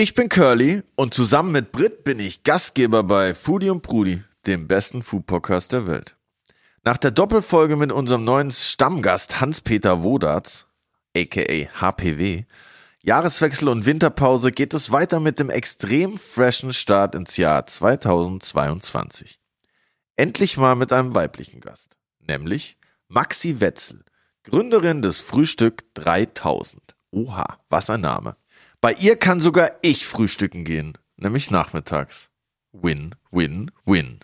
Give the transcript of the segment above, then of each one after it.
Ich bin Curly und zusammen mit Brit bin ich Gastgeber bei Foodie und Prudi, dem besten Food-Podcast der Welt. Nach der Doppelfolge mit unserem neuen Stammgast Hans-Peter Wodatz, aka HPW, Jahreswechsel und Winterpause geht es weiter mit dem extrem freshen Start ins Jahr 2022. Endlich mal mit einem weiblichen Gast, nämlich Maxi Wetzel, Gründerin des Frühstück 3000. Oha, was ein Name. Bei ihr kann sogar ich frühstücken gehen, nämlich nachmittags. Win, win, win.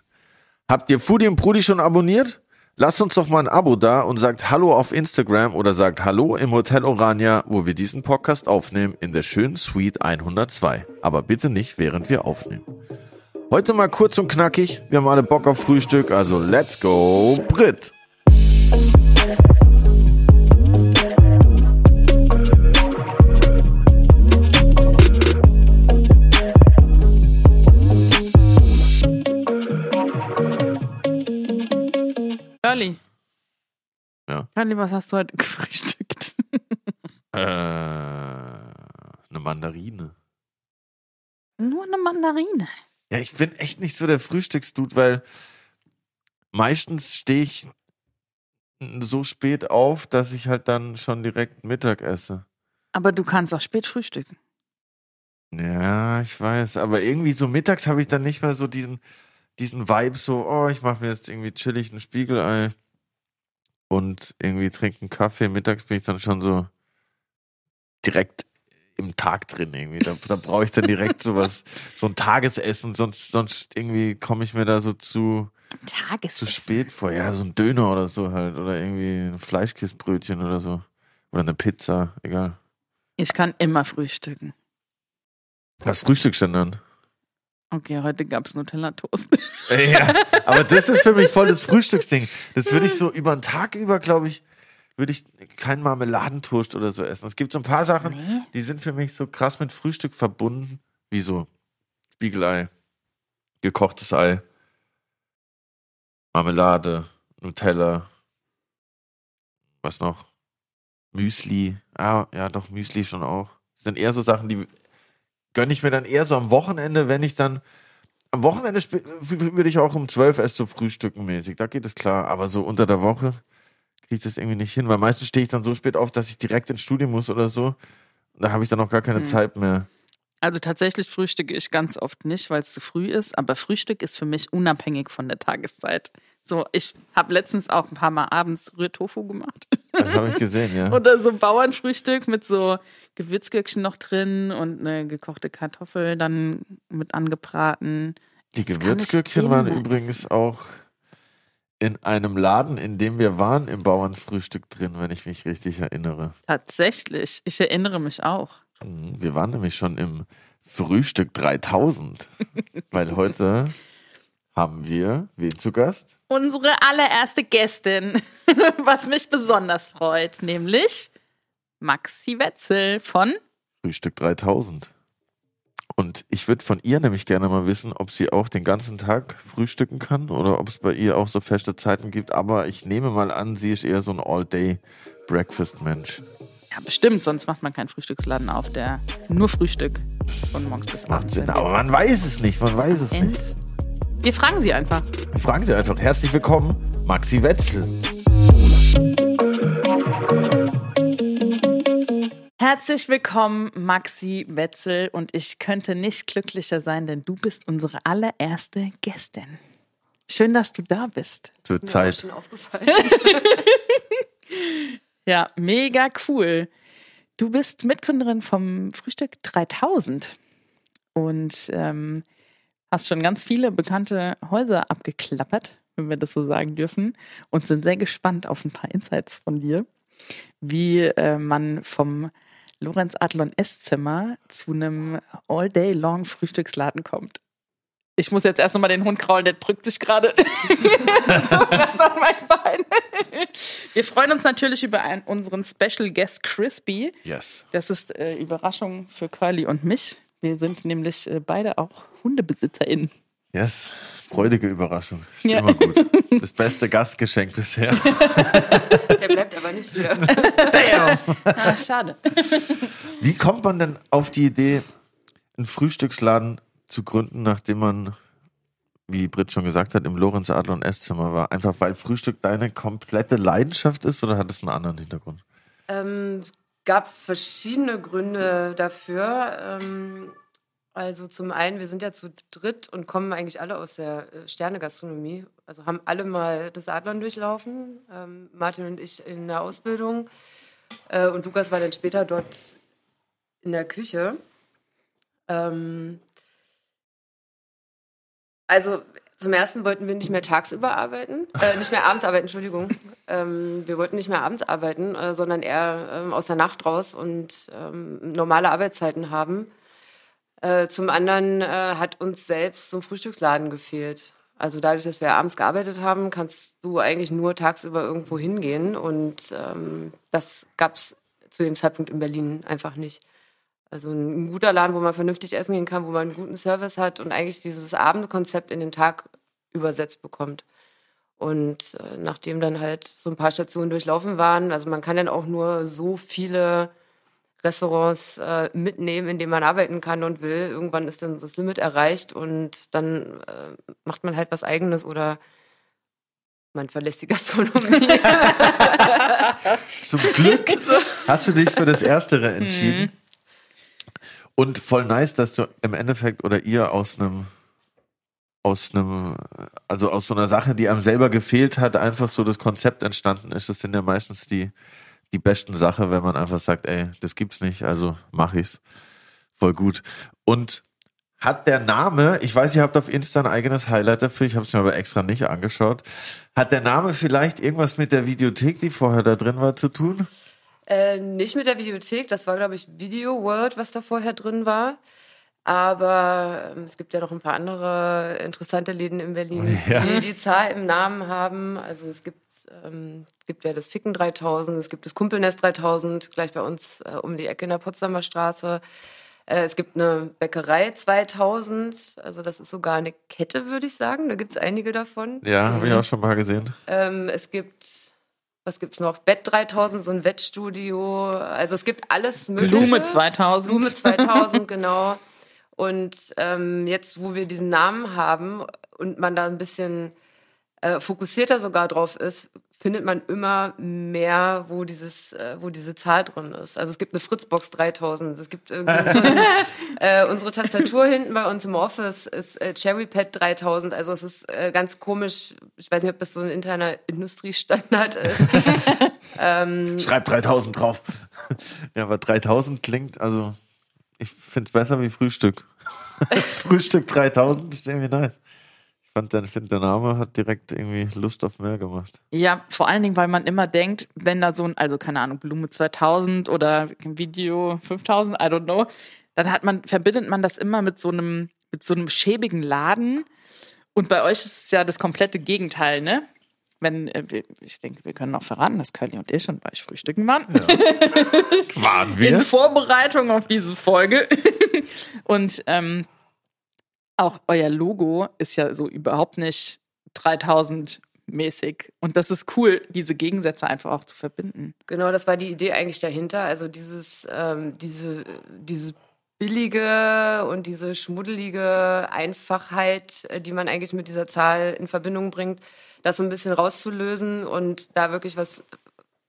Habt ihr Foodie und Prudi schon abonniert? Lasst uns doch mal ein Abo da und sagt Hallo auf Instagram oder sagt Hallo im Hotel Orania, wo wir diesen Podcast aufnehmen, in der schönen Suite 102. Aber bitte nicht, während wir aufnehmen. Heute mal kurz und knackig. Wir haben alle Bock auf Frühstück, also let's go, Brit! Curly. Ja. Curly, was hast du heute gefrühstückt? Äh, eine Mandarine. Nur eine Mandarine. Ja, ich bin echt nicht so der Frühstücksdude, weil meistens stehe ich so spät auf, dass ich halt dann schon direkt Mittag esse. Aber du kannst auch spät frühstücken. Ja, ich weiß, aber irgendwie so mittags habe ich dann nicht mehr so diesen, diesen Vibe, so, oh, ich mache mir jetzt irgendwie chillig ein Spiegelei und irgendwie trinke einen Kaffee. Mittags bin ich dann schon so direkt im Tag drin irgendwie. Da, da brauche ich dann direkt sowas, so ein Tagesessen, sonst, sonst irgendwie komme ich mir da so zu, Tages. zu spät vor. Ja, so ein Döner oder so halt. Oder irgendwie ein Fleischkissbrötchen oder so. Oder eine Pizza, egal. Ich kann immer frühstücken. Was frühstückst du denn dann? Okay, heute gab's Nutella-Toast. Ja, aber das ist für mich voll das Frühstücksding. Das würde ich so über einen Tag über, glaube ich, würde ich keinen Marmeladentoast oder so essen. Es gibt so ein paar Sachen, Nee. die sind für mich so krass mit Frühstück verbunden, wie so Spiegelei, gekochtes Ei, Marmelade, Nutella, was noch? Müsli. Ah, ja, doch, Müsli schon auch. Das sind eher so Sachen, die gönne ich mir dann eher so am Wochenende, wenn ich dann am Wochenende würde ich auch um 12 erst so frühstücken mäßig. Da geht es klar. Aber so unter der Woche kriege ich das irgendwie nicht hin, weil meistens stehe ich dann so spät auf, dass ich direkt ins Studium muss oder so. Da habe ich dann auch gar keine Hm. Zeit mehr. Also tatsächlich frühstücke ich ganz oft nicht, weil es zu früh ist. Aber Frühstück ist für mich unabhängig von der Tageszeit. So, ich habe letztens auch ein paar Mal abends Rührtofu gemacht. Das habe ich gesehen, ja. Oder so Bauernfrühstück mit so Gewürzgürkchen noch drin und eine gekochte Kartoffel dann mit angebraten. Die Das Gewürzgürkchen waren übrigens auch in einem Laden, in dem wir waren, im Bauernfrühstück drin, wenn ich mich richtig erinnere. Tatsächlich, ich erinnere mich auch. Mhm, Wir waren nämlich schon im Frühstück 3000, weil heute haben wir wen zu Gast? Unsere allererste Gästin, was mich besonders freut, nämlich Maxi Wetzel von Frühstück 3000. Und ich würde von ihr nämlich gerne mal wissen, ob sie auch den ganzen Tag frühstücken kann oder ob es bei ihr auch so feste Zeiten gibt. Aber ich nehme mal an, sie ist eher so ein All-Day-Breakfast-Mensch. Ja, bestimmt, sonst macht man keinen Frühstücksladen auf, der nur Frühstück von morgens bis Macht abends. Sinn, serviert. aber man weiß es nicht, man weiß es nicht. Wir fragen sie einfach. Fragen Sie einfach. Herzlich willkommen, Maxi Wetzel. Herzlich willkommen, Maxi Wetzel. Und ich könnte nicht glücklicher sein, denn du bist unsere allererste Gästin. Schön, dass du da bist. Zur Mir Zeit. schon aufgefallen. Ja, mega cool. Du bist Mitgründerin vom Frühstück 3000 und ähm, hast schon ganz viele bekannte Häuser abgeklappert, wenn wir das so sagen dürfen, und sind sehr gespannt auf ein paar Insights von dir, wie äh, man vom Lorenz Adlon Esszimmer zu einem All-Day-Long-Frühstücksladen kommt. Ich muss jetzt erst nochmal den Hund kraulen, der drückt sich gerade so krass auf mein Bein. Wir freuen uns natürlich über einen, unseren Special Guest Crispy. Yes. Das ist äh, Überraschung für Curly und mich. Wir sind nämlich äh, beide auch HundebesitzerInnen. Yes. Freudige Überraschung. Ist Ja. immer gut. Das beste Gastgeschenk bisher. Der bleibt aber nicht hier. Ah, schade. Wie kommt man denn auf die Idee, einen Frühstücksladen zu gründen, nachdem man, wie Britt schon gesagt hat, im Lorenz Adler und Esszimmer war? Einfach weil Frühstück deine komplette Leidenschaft ist oder hat es einen anderen Hintergrund? Ähm, gab verschiedene Gründe dafür. Ähm, also zum einen, wir sind ja zu dritt und kommen eigentlich alle aus der äh, Sternegastronomie. Also haben alle mal das Adlern durchlaufen. Ähm, Martin und ich in der Ausbildung. Äh, und Lukas war dann später dort in der Küche. Ähm, also zum ersten wollten wir nicht mehr tagsüber arbeiten, äh, nicht mehr abends arbeiten, Entschuldigung. Ähm, wir wollten nicht mehr abends arbeiten, äh, sondern eher ähm, aus der Nacht raus und ähm, normale Arbeitszeiten haben. Äh, zum anderen äh, hat uns selbst so ein Frühstücksladen gefehlt. Also dadurch, dass wir abends gearbeitet haben, kannst du eigentlich nur tagsüber irgendwo hingehen. Und ähm, das gab es zu dem Zeitpunkt in Berlin einfach nicht. Also ein guter Laden, wo man vernünftig essen gehen kann, wo man einen guten Service hat und eigentlich dieses Abendkonzept in den Tag übersetzt bekommt. Und äh, nachdem dann halt so ein paar Stationen durchlaufen waren, also man kann dann auch nur so viele Restaurants äh, mitnehmen, in denen man arbeiten kann und will. Irgendwann ist dann das Limit erreicht und dann äh, macht man halt was Eigenes oder man verlässt die Gastronomie. Zum Glück hast du dich für das Erstere entschieden. Und voll nice, dass du im Endeffekt oder ihr aus einem aus einem, also aus so einer Sache, die einem selber gefehlt hat, einfach so das Konzept entstanden ist. Das sind ja meistens die, die besten Sachen, wenn man einfach sagt, ey, das gibt's nicht, also mach ich's. Voll gut. Und hat der Name, ich weiß, ihr habt auf Insta ein eigenes Highlight dafür, ich habe es mir aber extra nicht angeschaut. Hat der Name vielleicht irgendwas mit der Videothek, die vorher da drin war, zu tun? Äh, nicht mit der Videothek, das war, glaube ich, Video World, was da vorher drin war. Aber ähm, es gibt ja noch ein paar andere interessante Läden in Berlin, Ja. die die Zahl im Namen haben. Also es gibt, ähm, es gibt ja das Ficken 3000, es gibt das Kumpelnest 3000, gleich bei uns äh, um die Ecke in der Potsdamer Straße. Äh, es gibt eine Bäckerei 2000, also das ist sogar eine Kette, würde ich sagen. Da gibt es einige davon. Ja, habe ich auch schon mal gesehen. Ähm, es gibt, was gibt's noch? Bett 3000, so ein Wettstudio. Also es gibt alles Mögliche. Blume 2000. Blume 2000, genau. Und ähm, jetzt, wo wir diesen Namen haben und man da ein bisschen äh, fokussierter sogar drauf ist, findet man immer mehr, wo dieses, äh, wo diese Zahl drin ist. Also es gibt eine Fritzbox 3000, es gibt irgendwie so ein, äh, unsere Tastatur hinten bei uns im Office ist äh, Cherrypad 3000. Also es ist äh, ganz komisch. Ich weiß nicht, ob das so ein interner Industriestandard ist. Schreib 3000 drauf. Ja, aber 3000 klingt, also ich finde es besser wie Frühstück. Frühstück 3000 ist irgendwie nice. Fand, der, find, der Name hat direkt irgendwie Lust auf mehr gemacht. Ja, vor allen Dingen, weil man immer denkt, wenn da so ein, also keine Ahnung, Blume 2000 oder Video 5000, I don't know, dann hat man, verbindet man das immer mit so einem, mit so einem schäbigen Laden. Und bei euch ist es ja das komplette Gegenteil, ne? Wenn, äh, wir- ich denke, wir können auch verraten, dass Curly und ich schon bei euch frühstücken waren. Waren in Vorbereitung auf diese Folge. Und ähm, auch euer Logo ist ja so überhaupt nicht 3000 mäßig. Und das ist cool, diese Gegensätze einfach auch zu verbinden. Genau, das war die Idee eigentlich dahinter. Also dieses, ähm, diese, dieses billige und diese schmuddelige Einfachheit, äh, die man eigentlich mit dieser Zahl in Verbindung bringt, das so ein bisschen rauszulösen und da wirklich was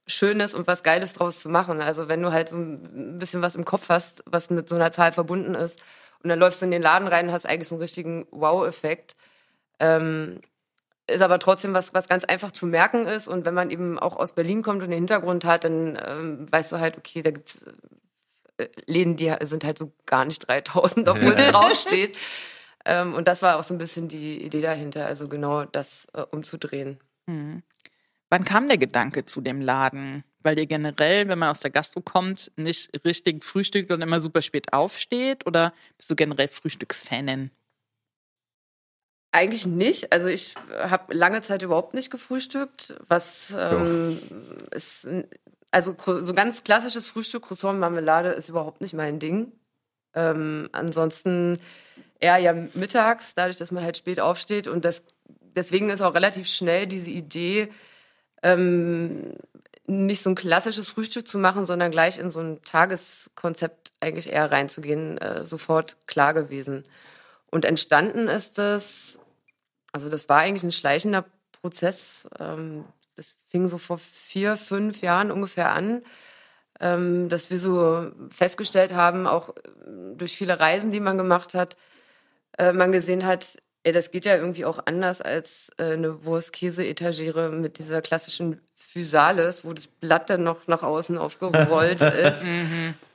Schönes und was Geiles draus zu machen. Also wenn du halt so ein bisschen was im Kopf hast, was mit so einer Zahl verbunden ist und dann läufst du in den Laden rein und hast eigentlich so einen richtigen Wow-Effekt. Ähm, ist aber trotzdem was, was ganz einfach zu merken ist. Und wenn man eben auch aus Berlin kommt und den Hintergrund hat, dann ähm, weißt du halt, okay, da gibt's äh, Läden, die sind halt so gar nicht 3000, obwohl es draufsteht. Ähm, und das war auch so ein bisschen die Idee dahinter, also genau das äh, umzudrehen. Wann kam der Gedanke zu dem Laden? Weil ihr generell, wenn man aus der Gastro kommt, nicht richtig frühstückt und immer super spät aufsteht? Oder bist du generell Frühstücksfanin? Eigentlich nicht. Also ich habe lange Zeit überhaupt nicht gefrühstückt, was ähm, ist, also so ganz klassisches Frühstück, Croissant, Marmelade ist überhaupt nicht mein Ding. Ähm, ansonsten eher ja mittags, dadurch, dass man halt spät aufsteht und das, deswegen ist auch relativ schnell diese Idee ähm, nicht so ein klassisches Frühstück zu machen, sondern gleich in so ein Tageskonzept eigentlich eher reinzugehen, äh, sofort klar gewesen. Und entstanden ist es, also das war eigentlich ein schleichender Prozess. Ähm, das fing so vor vier, fünf Jahren ungefähr an, ähm, dass wir so festgestellt haben, auch durch viele Reisen, die man gemacht hat, äh, man gesehen hat, ey, das geht ja irgendwie auch anders als äh, eine Wurst-Käse-Etagere mit dieser klassischen Physalis, wo das Blatt dann noch nach außen aufgerollt ist.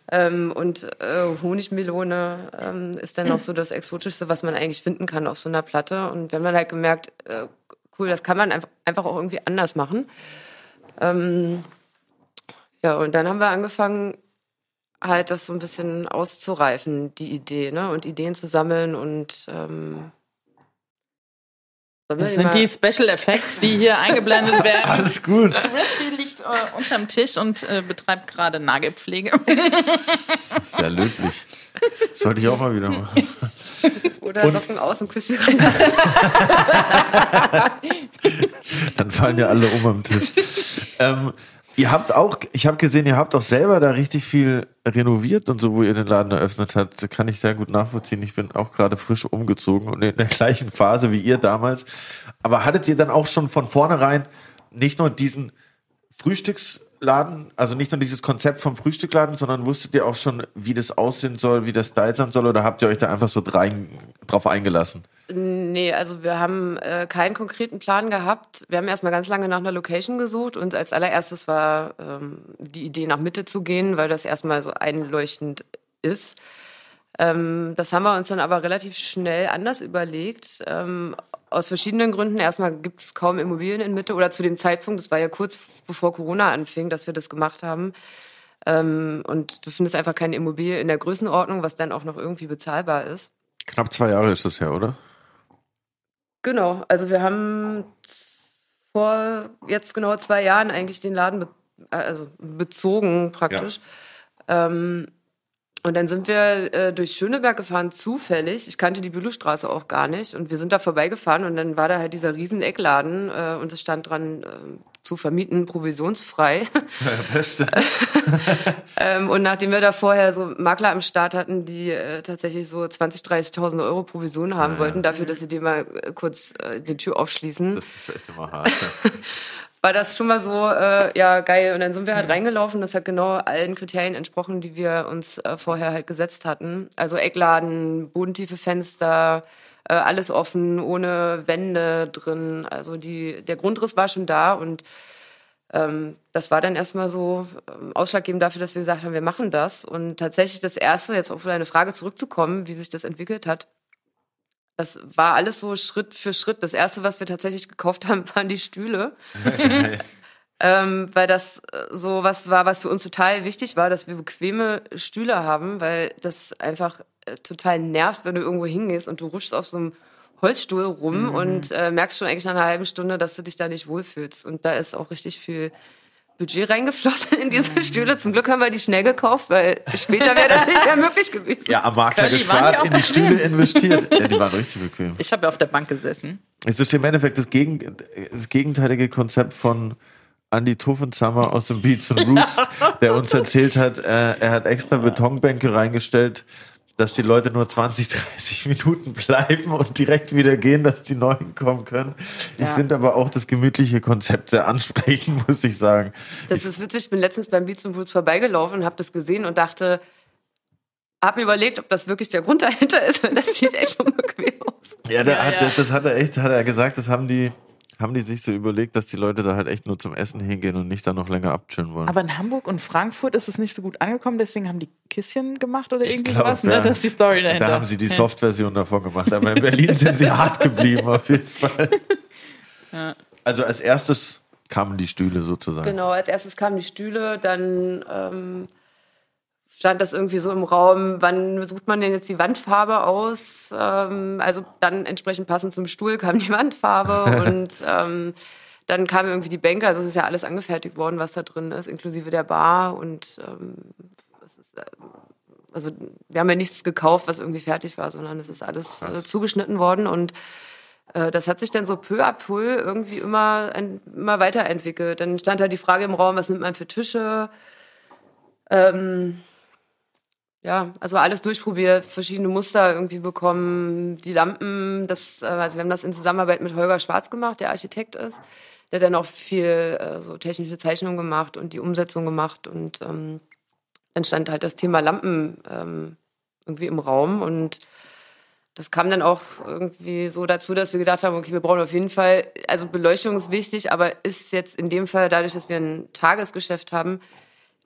Ähm, und äh, Honigmelone ähm, ist dann noch so das Exotischste, was man eigentlich finden kann auf so einer Platte. Und wenn man halt gemerkt, äh, cool, das kann man einfach, einfach auch irgendwie anders machen. Ähm, ja, und dann haben wir angefangen, halt das so ein bisschen auszureifen, die Idee, ne? Und Ideen zu sammeln und ähm, das sind die Special Effects, die hier eingeblendet werden. Alles gut. Crispy liegt äh, unterm Tisch und äh, betreibt gerade Nagelpflege. Sehr löblich. Sollte ich auch mal wieder machen. Oder und Socken aus und Crispy reinlassen. Dann fallen ja alle um am Tisch. Ähm, Ihr habt auch, ich habe gesehen, ihr habt auch selber da richtig viel renoviert und so, wo ihr den Laden eröffnet habt. Kann ich sehr gut nachvollziehen. Ich bin auch gerade frisch umgezogen und in der gleichen Phase wie ihr damals. Aber hattet ihr dann auch schon von vornherein nicht nur diesen Frühstücksladen, also nicht nur dieses Konzept vom Frühstückladen, sondern wusstet ihr auch schon, wie das aussehen soll, wie das Style sein soll, oder habt ihr euch da einfach so drein, drauf eingelassen? Nee, also wir haben äh, keinen konkreten Plan gehabt. Wir haben erstmal ganz lange nach einer Location gesucht und als allererstes war ähm, die Idee, nach Mitte zu gehen, weil das erstmal so einleuchtend ist. Ähm, das haben wir uns dann aber relativ schnell anders überlegt. Ähm, aus verschiedenen Gründen. Erstmal gibt es kaum Immobilien in Mitte oder zu dem Zeitpunkt, das war ja kurz bevor Corona anfing, dass wir das gemacht haben. Ähm, und du findest einfach keine Immobilie in der Größenordnung, was dann auch noch irgendwie bezahlbar ist. Knapp zwei Jahre ist das ja, oder? Genau, also wir haben vor jetzt genau zwei Jahren eigentlich den Laden be also bezogen praktisch. Ja. Ähm, und dann sind wir äh, durch Schöneberg gefahren, zufällig. Ich kannte die Bülowstraße auch gar nicht. Und wir sind da vorbeigefahren und dann war da halt dieser riesen Eckladen äh, und es stand dran, äh, zu vermieten, provisionsfrei. Ja, beste. ähm, und nachdem wir da vorher so Makler am Start hatten, die äh, tatsächlich so 20.000, 30.000 Euro Provision haben ja, wollten, dafür, dass sie dir mal äh, kurz äh, die Tür aufschließen. Das ist echt immer hart. war das schon mal so, äh, ja, geil. Und dann sind wir halt reingelaufen. Das hat genau allen Kriterien entsprochen, die wir uns äh, vorher halt gesetzt hatten. Also Eckladen, bodentiefe Fenster, äh, alles offen, ohne Wände drin. Also die, der Grundriss war schon da und ähm, das war dann erstmal so ähm, ausschlaggebend dafür, dass wir gesagt haben, wir machen das. Und tatsächlich das Erste, jetzt auf deine Frage zurückzukommen, wie sich das entwickelt hat, das war alles so Schritt für Schritt. Das erste, was wir tatsächlich gekauft haben, waren die Stühle. ähm, weil das äh, so was war, was für uns total wichtig war, dass wir bequeme Stühle haben, weil das einfach äh, total nervt, wenn du irgendwo hingehst und du rutschst auf so einem Holzstuhl rum mhm. und äh, merkst schon eigentlich nach einer halben Stunde, dass du dich da nicht wohlfühlst. Und da ist auch richtig viel Budget reingeflossen in diese mhm. Stühle. Zum Glück haben wir die schnell gekauft, weil später wäre das nicht mehr möglich gewesen. Ja, am Makler gespart, in die Stühle investiert. Ja, die waren richtig bequem. Ich habe ja auf der Bank gesessen. Es ist im Endeffekt das, Gegen, das gegenteilige Konzept von Andy Tuffenzhammer aus dem Beats and Roots, der uns erzählt hat, äh, er hat extra Betonbänke reingestellt, dass die Leute nur 20, 30 Minuten bleiben und direkt wieder gehen, dass die Neuen kommen können. Ich ja. finde aber auch das gemütliche Konzept sehr ansprechend, muss ich sagen. Das ist witzig. Ich bin letztens beim Beats and Roots vorbeigelaufen und habe das gesehen und dachte, habe mir überlegt, ob das wirklich der Grund dahinter ist, weil das sieht echt unbequem aus. Ja, ja, hat, ja. das hat er echt, hat er gesagt, das haben die haben die sich so überlegt, dass die Leute da halt echt nur zum Essen hingehen und nicht da noch länger abchillen wollen. Aber in Hamburg und Frankfurt ist es nicht so gut angekommen, deswegen haben die Kisschen gemacht oder irgendwie sowas, ne? Das ist die Story dahinter. Da haben sie die Soft-Version davon gemacht, aber in Berlin sind sie hart geblieben auf jeden Fall. Ja. Also als erstes kamen die Stühle sozusagen. Genau, als erstes kamen die Stühle, dann ähm, stand das irgendwie so im Raum, wann sucht man denn jetzt die Wandfarbe aus? Ähm, also dann entsprechend passend zum Stuhl kam die Wandfarbe und ähm, dann kamen irgendwie die Bänke. Also es ist ja alles angefertigt worden, was da drin ist, inklusive der Bar und ähm, ist, äh, also wir haben ja nichts gekauft, was irgendwie fertig war, sondern es ist alles äh, zugeschnitten worden und äh, das hat sich dann so peu à peu irgendwie immer, immer weiterentwickelt. Dann stand halt die Frage im Raum, was nimmt man für Tische? Ähm, ja, also alles durchprobiert, verschiedene Muster irgendwie bekommen, die Lampen, das, äh, also wir haben das in Zusammenarbeit mit Holger Schwarz gemacht, der Architekt ist. Der hat dann auch viel äh, so technische Zeichnungen gemacht und die Umsetzung gemacht und ähm, dann stand halt das Thema Lampen ähm, irgendwie im Raum und das kam dann auch irgendwie so dazu, dass wir gedacht haben, okay, wir brauchen auf jeden Fall, also Beleuchtung ist wichtig, aber ist jetzt in dem Fall dadurch, dass wir ein Tagesgeschäft haben,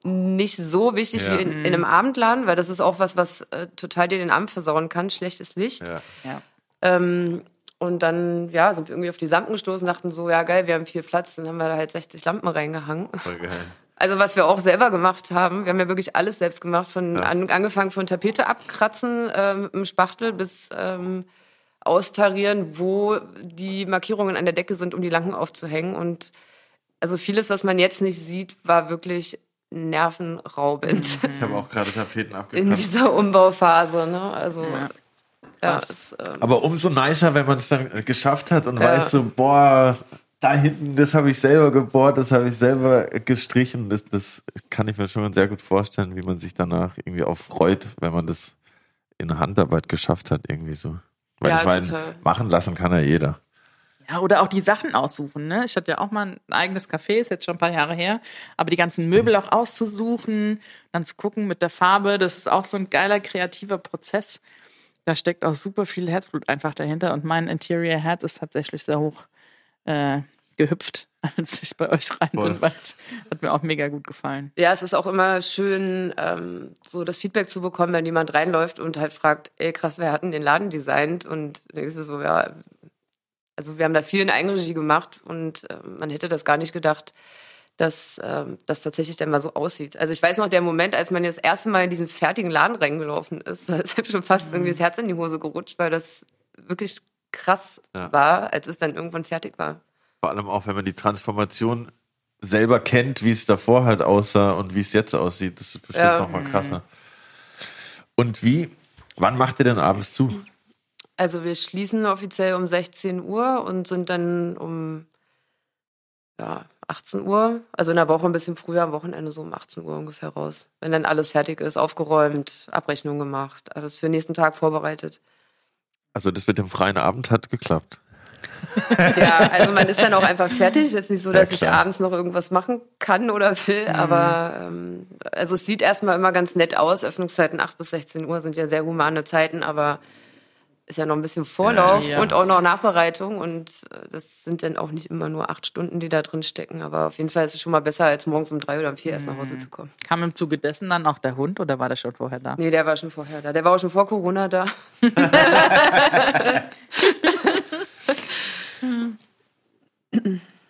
nicht so wichtig Ja. wie in, in einem Abendladen, weil das ist auch was, was äh, total dir den Abend versauen kann, schlechtes Licht. Ja. Ja. Ähm, und dann, ja, sind wir irgendwie auf die Lampen gestoßen, dachten so, ja geil, wir haben viel Platz, dann haben wir da halt 60 Lampen reingehangen. Voll geil. Also was wir auch selber gemacht haben, wir haben ja wirklich alles selbst gemacht, von an, angefangen von Tapete abkratzen ähm, mit dem Spachtel bis ähm, austarieren, wo die Markierungen an der Decke sind, um die Lampen aufzuhängen. Und also vieles, was man jetzt nicht sieht, war wirklich nervenraubend Ich habe auch gerade Tapeten in abgekratzt. dieser Umbauphase. Ne? Also Ja. ja, es, ähm, Aber umso nicer, wenn man es dann geschafft hat und Ja. weiß so, boah, da hinten, das habe ich selber gebohrt, das habe ich selber gestrichen. Das, das kann ich mir schon sehr gut vorstellen, wie man sich danach irgendwie auch freut, wenn man das in Handarbeit geschafft hat, irgendwie so. Weil Ja, ich meine, machen lassen kann ja jeder. Ja, oder auch die Sachen aussuchen. Ne? Ich hatte ja auch mal ein eigenes Café, ist jetzt schon ein paar Jahre her. Aber die ganzen Möbel auch auszusuchen, dann zu gucken mit der Farbe, das ist auch so ein geiler kreativer Prozess. Da steckt auch super viel Herzblut einfach dahinter. Und mein Interior Herz ist tatsächlich sehr hoch äh, gehüpft, als ich bei euch rein Voll. bin, weil es hat mir auch mega gut gefallen. Ja, es ist auch immer schön, ähm, so das Feedback zu bekommen, wenn jemand reinläuft und halt fragt, ey krass, wer hat denn den Laden designt? Und dann denkst du so, ja, also wir haben da viel in Eigenregie gemacht und äh, man hätte das gar nicht gedacht, dass ähm, das tatsächlich dann mal so aussieht. Also ich weiß noch, der Moment, als man jetzt das erste Mal in diesen fertigen Laden reingelaufen ist, da ist einem schon fast irgendwie das Herz in die Hose gerutscht, weil das wirklich krass Ja. war, als es dann irgendwann fertig war. Vor allem auch, wenn man die Transformation selber kennt, wie es davor halt aussah und wie es jetzt aussieht. Das ist bestimmt Ja. noch nochmal krasser. Und wie, wann macht ihr denn abends zu? Also wir schließen offiziell um 16 Uhr und sind dann um ja, 18 Uhr, also in der Woche ein bisschen früher, am Wochenende so um 18 Uhr ungefähr raus. Wenn dann alles fertig ist, aufgeräumt, Abrechnung gemacht, alles für den nächsten Tag vorbereitet. Also das mit dem freien Abend hat geklappt. Ja, also man ist dann auch einfach fertig. Ist jetzt nicht so, Ja, dass ich klar. abends noch irgendwas machen kann oder will, aber ähm, also es sieht erstmal immer ganz nett aus. Öffnungszeiten 8 bis 16 Uhr sind ja sehr humane Zeiten, aber ist ja noch ein bisschen Vorlauf Ja. und auch noch Nachbereitung und äh, das sind dann auch nicht immer nur acht Stunden, die da drin stecken, aber auf jeden Fall ist es schon mal besser, als morgens um drei oder um vier erst nach Hause zu kommen. Kam im Zuge dessen dann auch der Hund oder war der schon vorher da? Nee, der war schon vorher da. Der war auch schon vor Corona da.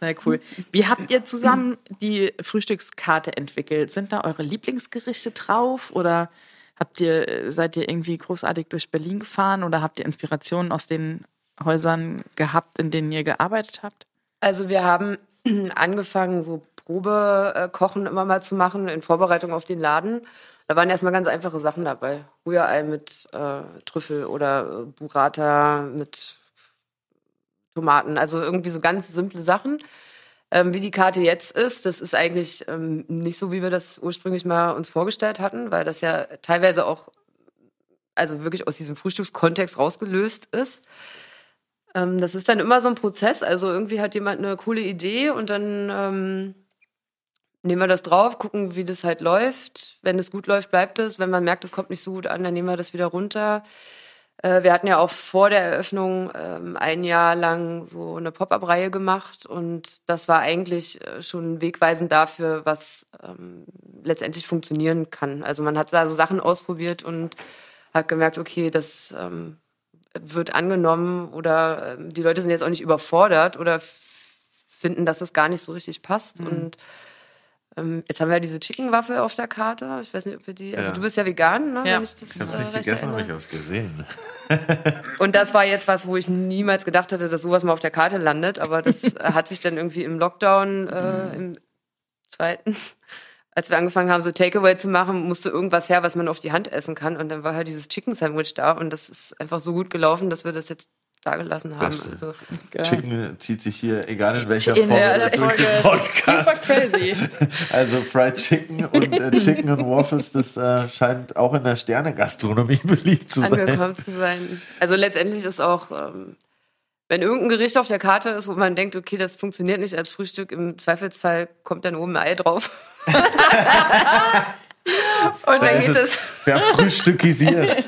Sehr cool. Wie habt ihr zusammen die Frühstückskarte entwickelt? Sind da eure Lieblingsgerichte drauf oder habt ihr, seid ihr irgendwie großartig durch Berlin gefahren oder habt ihr Inspirationen aus den Häusern gehabt, in denen ihr gearbeitet habt? Also wir haben angefangen, so Probekochen immer mal zu machen in Vorbereitung auf den Laden. Da waren erstmal ganz einfache Sachen dabei. Rührei mit äh, Trüffel oder äh, Burrata mit Tomaten. Also irgendwie so ganz simple Sachen. Ähm, wie die Karte jetzt ist, das ist eigentlich ähm, nicht so, wie wir das ursprünglich mal uns vorgestellt hatten, weil das ja teilweise auch also wirklich aus diesem Frühstückskontext rausgelöst ist. Ähm, das ist dann immer so ein Prozess. Also irgendwie hat jemand eine coole Idee und dann ähm, nehmen wir das drauf, gucken, wie das halt läuft. Wenn es gut läuft, bleibt es. Wenn man merkt, es kommt nicht so gut an, dann nehmen wir das wieder runter. Äh, wir hatten ja auch vor der Eröffnung ähm, ein Jahr lang so eine Pop-up-Reihe gemacht und das war eigentlich äh, schon wegweisend dafür, was ähm, letztendlich funktionieren kann. Also man hat da so Sachen ausprobiert und hat gemerkt, okay, das ähm, wird angenommen oder die Leute sind jetzt auch nicht überfordert oder finden, dass das gar nicht so richtig passt. Und ähm, jetzt haben wir ja diese Chicken-Waffe auf der Karte. Ich weiß nicht, ob wir die. Also Ja. du bist ja vegan, ne? Ja. Wenn ich das Ich hab's äh, nicht recht gegessen, aber erinnere. ich hab's gesehen. Und das war jetzt was, wo ich niemals gedacht hätte, dass sowas mal auf der Karte landet. Aber das äh, hat sich dann irgendwie im Lockdown, äh, im zweiten, als wir angefangen haben, so Takeaway zu machen, musste irgendwas her, was man auf die Hand essen kann. Und dann war halt dieses Chicken Sandwich da. Und das ist einfach so gut gelaufen, dass wir das jetzt dagelassen haben. Beste. Also, Chicken zieht sich hier, egal in welcher In Form, durch ist den echt Podcast. super crazy. Also Fried Chicken und äh, Chicken und Waffles, das äh, scheint auch in der Sterne-Gastronomie beliebt zu sein. angekommen zu sein. Also letztendlich ist auch, ähm, wenn irgendein Gericht auf der Karte ist, wo man denkt, okay, das funktioniert nicht als Frühstück, im Zweifelsfall kommt dann oben ein Ei drauf. Und dann ist geht es es. verfrühstückisiert.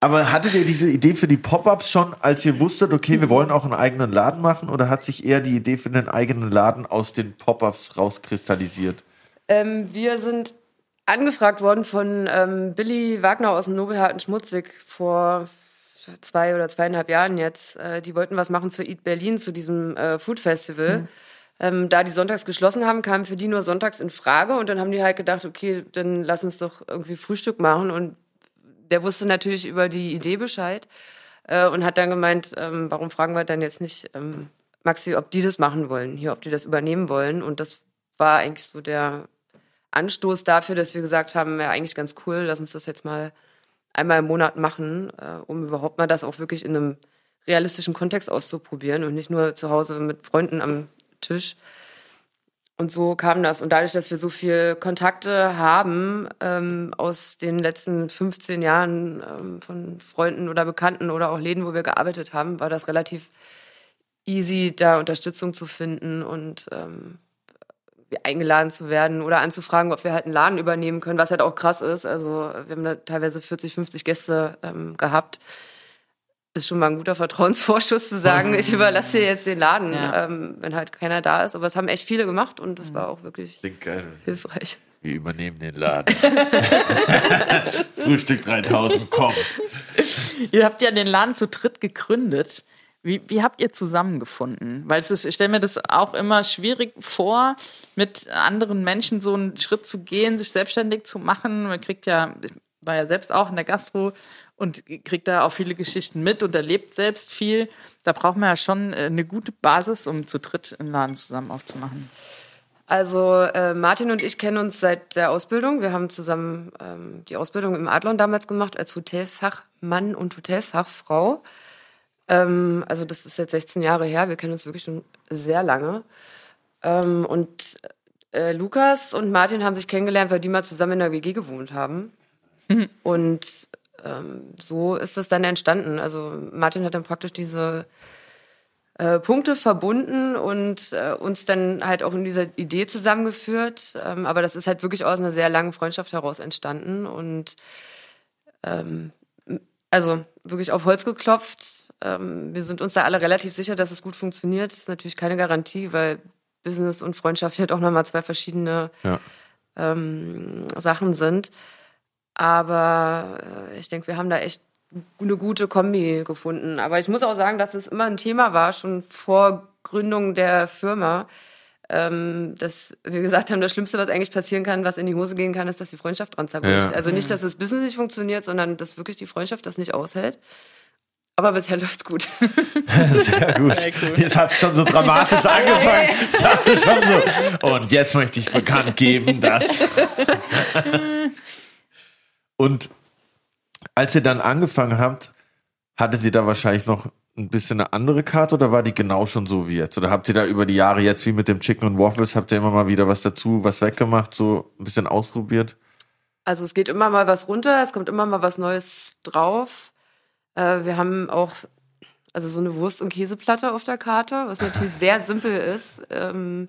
Aber hattet ihr diese Idee für die Pop-Ups schon, als ihr wusstet, okay, wir wollen auch einen eigenen Laden machen? Oder hat sich eher die Idee für den eigenen Laden aus den Pop-Ups rauskristallisiert? Ähm, wir sind angefragt worden von ähm, Billy Wagner aus dem Nobelharten Schmutzig vor zwei oder zweieinhalb Jahren jetzt. Äh, die wollten was machen zu Eat Berlin, zu diesem äh, Food Festival. Ähm, da die sonntags geschlossen haben, kamen für die nur sonntags in Frage. Und dann haben die halt gedacht, okay, dann lass uns doch irgendwie Frühstück machen. Und der wusste natürlich über die Idee Bescheid äh, und hat dann gemeint, ähm, warum fragen wir dann jetzt nicht ähm, Maxi, ob die das machen wollen, hier, ob die das übernehmen wollen. Und das war eigentlich so der Anstoß dafür, dass wir gesagt haben, ja, eigentlich ganz cool, lass uns das jetzt mal einmal im Monat machen, äh, um überhaupt mal das auch wirklich in einem realistischen Kontext auszuprobieren und nicht nur zu Hause mit Freunden am Tisch. Und so kam das. Und dadurch, dass wir so viel Kontakte haben ähm, aus den letzten 15 Jahren ähm, von Freunden oder Bekannten oder auch Läden, wo wir gearbeitet haben, war das relativ easy, da Unterstützung zu finden und ähm, eingeladen zu werden oder anzufragen, ob wir halt einen Laden übernehmen können, was halt auch krass ist. Also wir haben da teilweise 40, 50 Gäste ähm, gehabt. Ist schon mal ein guter Vertrauensvorschuss zu sagen, ich überlasse dir jetzt den Laden, Ja. ähm, wenn halt keiner da ist. Aber es haben echt viele gemacht und das war auch wirklich hilfreich. Wir übernehmen den Laden. Frühstück 3000 kommt. Ihr habt ja den Laden zu dritt gegründet. Wie, wie habt ihr zusammengefunden? Weil es ist, ich stelle mir das auch immer schwierig vor, mit anderen Menschen so einen Schritt zu gehen, sich selbstständig zu machen. Man kriegt ja, ich war ja selbst auch in der Gastro und kriegt da auch viele Geschichten mit und erlebt selbst viel. Da braucht man ja schon äh, eine gute Basis, um zu dritt einen Laden zusammen aufzumachen. Also äh, Martin und ich kennen uns seit der Ausbildung. Wir haben zusammen ähm, die Ausbildung im Adlon damals gemacht als Hotelfachmann und Hotelfachfrau. Ähm, also das ist jetzt 16 Jahre her. Wir kennen uns wirklich schon sehr lange. Ähm, und äh, Lukas und Martin haben sich kennengelernt, weil die mal zusammen in der WG gewohnt haben. Und ähm, so ist das dann entstanden. Also Martin hat dann praktisch diese äh, Punkte verbunden und äh, uns dann halt auch in dieser Idee zusammengeführt. Ähm, aber das ist halt wirklich aus einer sehr langen Freundschaft heraus entstanden und ähm, also wirklich auf Holz geklopft. Ähm, wir sind uns da alle relativ sicher, dass es gut funktioniert. Das ist natürlich keine Garantie, weil Business und Freundschaft halt auch nochmal zwei verschiedene Ja. ähm, Sachen sind. Aber äh, ich denke, wir haben da echt eine gute Kombi gefunden. Aber ich muss auch sagen, dass es immer ein Thema war, schon vor Gründung der Firma, ähm, dass wir gesagt haben, das Schlimmste, was eigentlich passieren kann, was in die Hose gehen kann, ist, dass die Freundschaft dran zerbricht. Ja. Also nicht, dass das Business nicht funktioniert, sondern dass wirklich die Freundschaft das nicht aushält. Aber bisher läuft's gut. Sehr gut. Jetzt hat es schon so dramatisch angefangen. Es hatte schon so. Und jetzt möchte ich bekannt geben, dass. Und als ihr dann angefangen habt, hattet ihr da wahrscheinlich noch ein bisschen eine andere Karte oder war die genau schon so wie jetzt? Oder habt ihr da über die Jahre jetzt wie mit dem Chicken und Waffles, habt ihr immer mal wieder was dazu, was weggemacht, so ein bisschen ausprobiert? Also es geht immer mal was runter, es kommt immer mal was Neues drauf. Äh, wir haben auch also so eine Wurst- und Käseplatte auf der Karte, was natürlich sehr simpel ist. Ähm,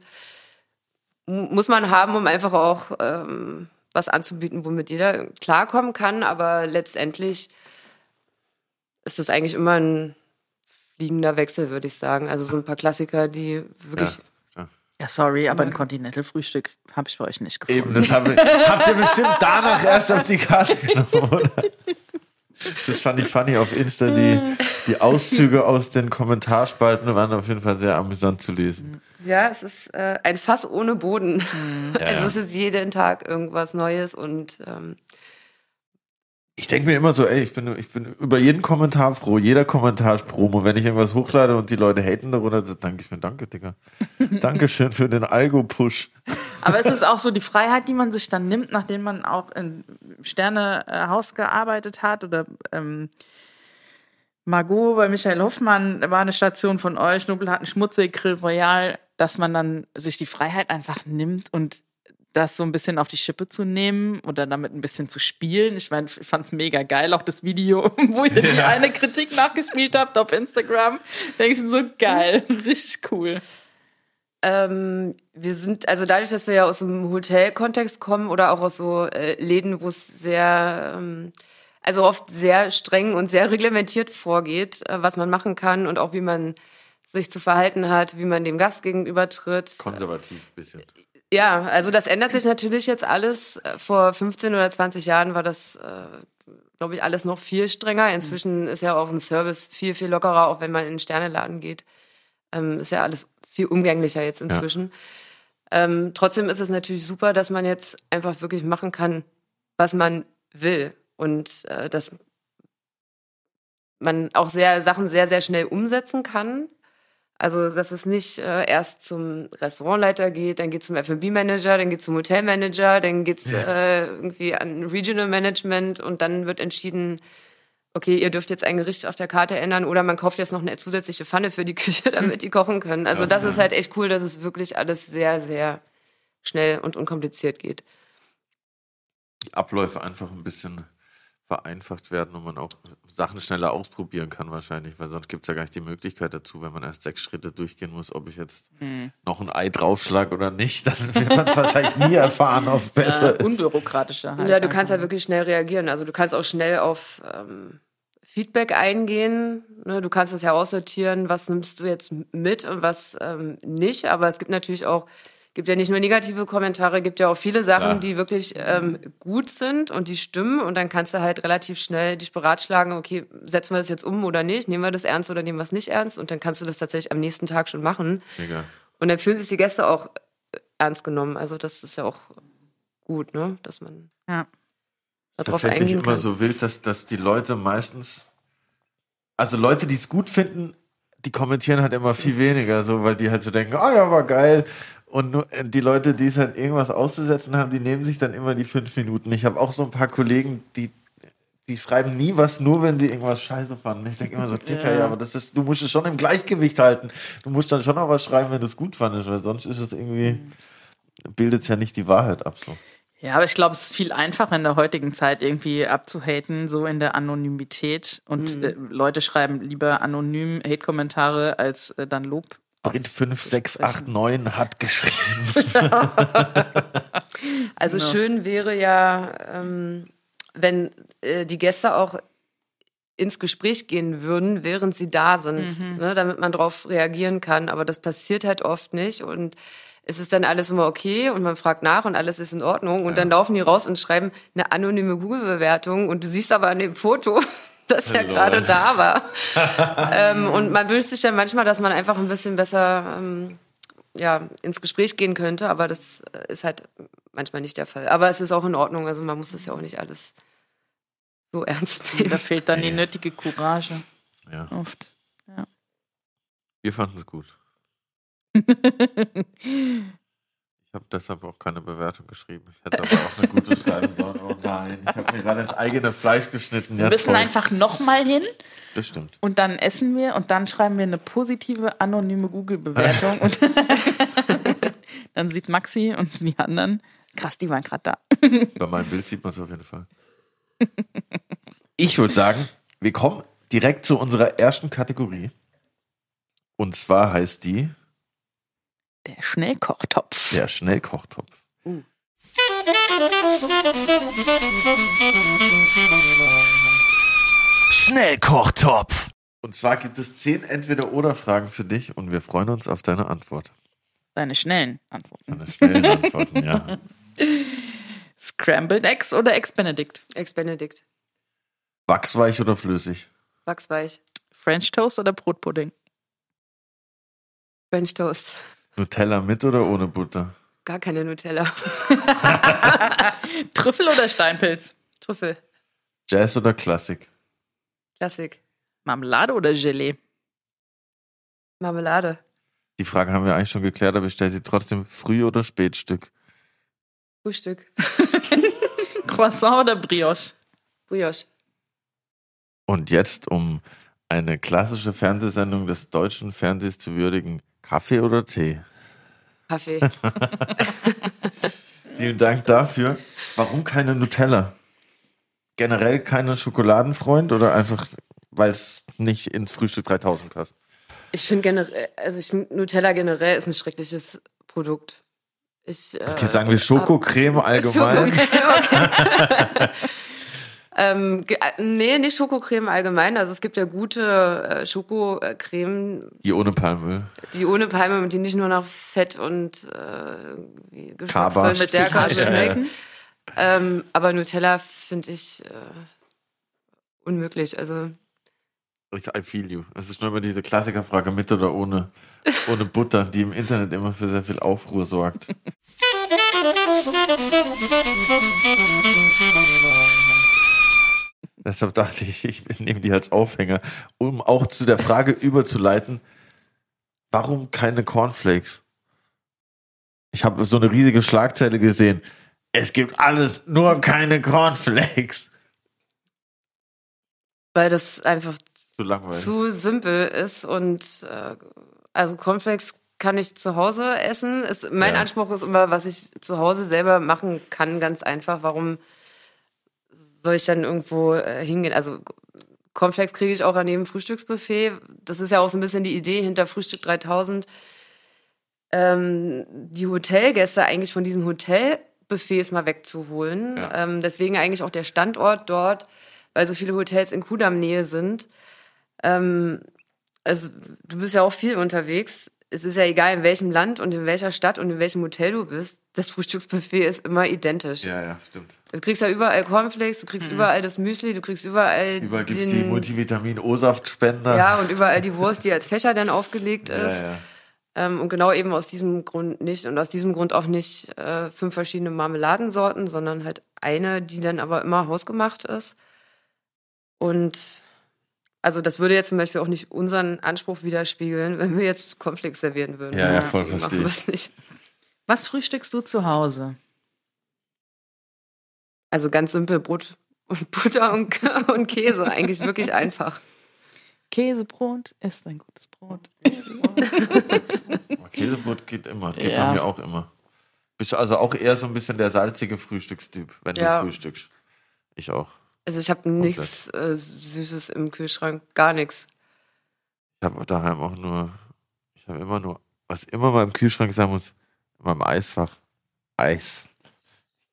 mu- muss man haben, um einfach auch ähm, was anzubieten, womit jeder klarkommen kann. Aber letztendlich ist das eigentlich immer ein fliegender Wechsel, würde ich sagen. Also so ein paar Klassiker, die wirklich Ja, Ja, sorry, aber ein Continental-Frühstück habe ich bei euch nicht gefunden. Eben, das hab ich, habt ihr bestimmt danach erst auf die Karte genommen, oder? Das fand ich funny auf Insta. Die, die Auszüge aus den Kommentarspalten waren auf jeden Fall sehr amüsant zu lesen. Ja, es ist äh, ein Fass ohne Boden. Ja, also ja. es ist jeden Tag irgendwas Neues und ähm, Ich denke mir immer so, ey, ich bin, ich bin über jeden Kommentar froh, jeder Kommentar ist Promo. Wenn ich irgendwas hochlade und die Leute haten darunter, dann denke ich mir, danke, Digga. Dankeschön für den Algo-Push. Aber es ist auch so die Freiheit, die man sich dann nimmt, nachdem man auch im Sternehaus gearbeitet hat oder ähm, Margot bei Michael Hoffmann war eine Station von euch, Nobel hat einen Schmutzig, Grill Royal, dass man dann sich die Freiheit einfach nimmt und das so ein bisschen auf die Schippe zu nehmen oder damit ein bisschen zu spielen. Ich meine, ich fand es mega geil, auch das Video, wo ihr die eine Kritik nachgespielt habt auf Instagram. Denke ich so geil, richtig cool. Ähm, wir sind, also dadurch, dass wir ja aus dem Hotelkontext kommen oder auch aus so äh, Läden, wo es sehr, ähm, also oft sehr streng und sehr reglementiert vorgeht, äh, was man machen kann und auch wie man sich zu verhalten hat, wie man dem Gast gegenübertritt. Konservativ bisschen. Ja, also das ändert sich natürlich jetzt alles. Vor 15 oder 20 Jahren war das, äh, glaube ich, alles noch viel strenger. Inzwischen ist ja auch ein Service viel, viel lockerer, auch wenn man in den Sterneladen geht. Ähm, ist ja alles viel umgänglicher jetzt inzwischen. Ähm, trotzdem ist es natürlich super, dass man jetzt einfach wirklich machen kann, was man will. Und äh, dass man auch sehr Sachen sehr, sehr schnell umsetzen kann. Also, dass es nicht äh, erst zum Restaurantleiter geht, dann geht zum F&B-Manager, dann geht zum Hotelmanager, dann geht's äh, irgendwie an Regional Management und dann wird entschieden, okay, ihr dürft jetzt ein Gericht auf der Karte ändern oder man kauft jetzt noch eine zusätzliche Pfanne für die Küche, damit die kochen können. Also das ist halt echt cool, dass es wirklich alles sehr, sehr schnell und unkompliziert geht. Die Abläufe einfach ein bisschen vereinfacht werden und man auch Sachen schneller ausprobieren kann wahrscheinlich, weil sonst gibt es ja gar nicht die Möglichkeit dazu, wenn man erst sechs Schritte durchgehen muss, ob ich jetzt noch ein Ei draufschlag oder nicht, dann wird man es wahrscheinlich nie erfahren, ob es besser ist. Unbürokratischer halt. Ja, du kannst halt einfach. wirklich schnell reagieren. Also du kannst auch schnell auf ähm, Feedback eingehen. Ne? Du kannst das heraussortieren, was nimmst du jetzt mit und was ähm, nicht. Aber es gibt natürlich auch, gibt ja nicht nur negative Kommentare, gibt ja auch viele Sachen, Klar. die wirklich ähm, gut sind und die stimmen. Und dann kannst du halt relativ schnell dich beratschlagen, okay, setzen wir das jetzt um oder nicht? Nehmen wir das ernst oder nehmen wir es nicht ernst? Und dann kannst du das tatsächlich am nächsten Tag schon machen. Mega. Und dann fühlen sich die Gäste auch äh, ernst genommen. Also das ist ja auch gut, ne? dass man Ja. darauf Tatsächlich eingehen immer kann. so wild, dass, dass die Leute meistens, also Leute, die es gut finden, die kommentieren halt immer viel weniger, so, weil die halt so denken, ah ja, war geil. Und nur, äh, die Leute, die es halt irgendwas auszusetzen haben, die nehmen sich dann immer die fünf Minuten. Ich habe auch so ein paar Kollegen, die, die schreiben nie was, nur wenn die irgendwas scheiße fanden. Ich denke immer so, Dicker, ja. aber das ist, du musst es schon im Gleichgewicht halten. Du musst dann schon auch was schreiben, wenn du es gut fandest, weil sonst ist es irgendwie, bildet es ja nicht die Wahrheit ab, so. Ja, aber ich glaube, es ist viel einfacher in der heutigen Zeit irgendwie abzuhaten, so in der Anonymität. Und äh, Leute schreiben lieber anonym Hate-Kommentare als äh, dann Lob. Brit 5689 hat geschrieben. Also Genau. schön wäre ja, ähm, wenn äh, die Gäste auch ins Gespräch gehen würden, während sie da sind, ne, damit man darauf reagieren kann. Aber das passiert halt oft nicht und es ist dann alles immer okay und man fragt nach und alles ist in Ordnung und dann laufen die raus und schreiben eine anonyme Google-Bewertung und du siehst aber an dem Foto, dass er gerade da war. ähm, und man wünscht sich dann manchmal, dass man einfach ein bisschen besser ähm, ja, ins Gespräch gehen könnte, aber das äh, ist halt manchmal nicht der Fall. Aber es ist auch in Ordnung, also man muss das ja auch nicht alles so ernst Da nehmen. fehlt dann die nötige Courage Ja, oft. wir fanden es gut. Ich habe deshalb auch keine Bewertung geschrieben. Ich hätte aber auch eine gute schreiben sollen. Oh nein, ich habe mir gerade ins eigene Fleisch geschnitten. Wir müssen einfach nochmal hin Das stimmt. und dann essen wir und dann schreiben wir eine positive, anonyme Google-Bewertung. und dann sieht Maxi und die anderen, krass, die waren gerade da. Bei meinem Bild sieht man es auf jeden Fall. Ich würde sagen, wir kommen direkt zu unserer ersten Kategorie. Und zwar heißt die Der Schnellkochtopf. der Schnellkochtopf. Schnellkochtopf. Und zwar gibt es zehn Entweder-Oder-Fragen für dich und wir freuen uns auf deine Antwort. Deine schnellen Antworten. Eine schnellen Antworten, ja. Scrambled Eggs oder Eggs Benedict? Ex-Benedict. Wachsweich oder flüssig? Wachsweich. French Toast oder Brotpudding? French Toast. Nutella mit oder ohne Butter? Gar keine Nutella. Trüffel oder Steinpilz? Trüffel. Jazz oder Klassik? Klassik. Marmelade oder Gelee? Marmelade. Die Frage haben wir eigentlich schon geklärt, aber ich stelle sie trotzdem Früh- oder Spätstück. Frühstück. Croissant oder Brioche? Brioche. Und jetzt, um eine klassische Fernsehsendung des deutschen Fernsehs zu würdigen, Kaffee oder Tee? Kaffee. Vielen Dank dafür. Warum keine Nutella? Generell keine Schokoladenfreund oder einfach, weil es nicht ins Frühstück 3000 passt? Ich finde generell, also ich Nutella generell ist ein schreckliches Produkt. Ich, äh, Okay, sagen wir Schokocreme allgemein. Schokocreme, okay. ähm, ge- äh, nee, nicht Schokocreme allgemein. Also es gibt ja gute äh, Schokocreme, Die ohne Palmöl. die ohne Palme und die nicht nur nach Fett und äh. Geschmacksverstärker schmecken. Ähm, aber Nutella finde ich äh, unmöglich. Also Ich- I feel you. Es ist nur immer diese Klassikerfrage mit oder ohne, ohne Butter, die im Internet immer für sehr viel Aufruhr sorgt. Deshalb dachte ich, ich nehme die als Aufhänger, um auch zu der Frage überzuleiten, warum keine Cornflakes? Ich habe so eine riesige Schlagzeile gesehen. Es gibt alles, nur keine Cornflakes. weil das einfach Zu zu simpel ist und äh, also Cornflakes kann ich zu Hause essen. Ist, mein Ja. Anspruch ist immer, was ich zu Hause selber machen kann, ganz einfach. Warum soll ich dann irgendwo äh, hingehen? Also Cornflakes kriege ich auch an jedem Frühstücksbuffet. Das ist ja auch so ein bisschen die Idee hinter Frühstück 3000. Ähm, die Hotelgäste eigentlich von diesen Hotelbuffets mal wegzuholen. Ja. Ähm, deswegen eigentlich auch der Standort dort, weil so viele Hotels in Kudamm-Nähe sind. Ähm, also du bist ja auch viel unterwegs. Es ist ja egal, in welchem Land und in welcher Stadt und in welchem Hotel du bist. Das Frühstücksbuffet ist immer identisch. Ja, ja, stimmt. Du kriegst ja überall Cornflakes, du kriegst überall das Müsli, du kriegst überall, Überall gibt es den, die Multivitamin-O-Saftspender. ja und überall die Wurst, die als Fächer dann aufgelegt ist. ja, ja. Ähm, und genau eben aus diesem Grund nicht und aus diesem Grund auch nicht äh, fünf verschiedene Marmeladensorten, sondern halt eine, die dann aber immer hausgemacht ist. Und also das würde jetzt zum Beispiel auch nicht unseren Anspruch widerspiegeln, wenn wir jetzt Cornflakes servieren würden. Ja, ja, voll Deswegen verstehe machen wir ich. es nicht. Was frühstückst du zu Hause? Also ganz simpel Brot und Butter und, und Käse, eigentlich wirklich einfach. Käsebrot ist ein gutes Brot. Aber Käsebrot geht immer. Geht Ja. bei mir auch immer. Bist du also auch eher so ein bisschen der salzige Frühstückstyp, wenn Ja. du frühstückst. Ich auch. Also ich habe nichts äh, Süßes im Kühlschrank, gar nichts. Ich habe daheim auch nur, ich habe immer nur, was immer mal im Kühlschrank sein muss, in meinem Eisfach, Eis.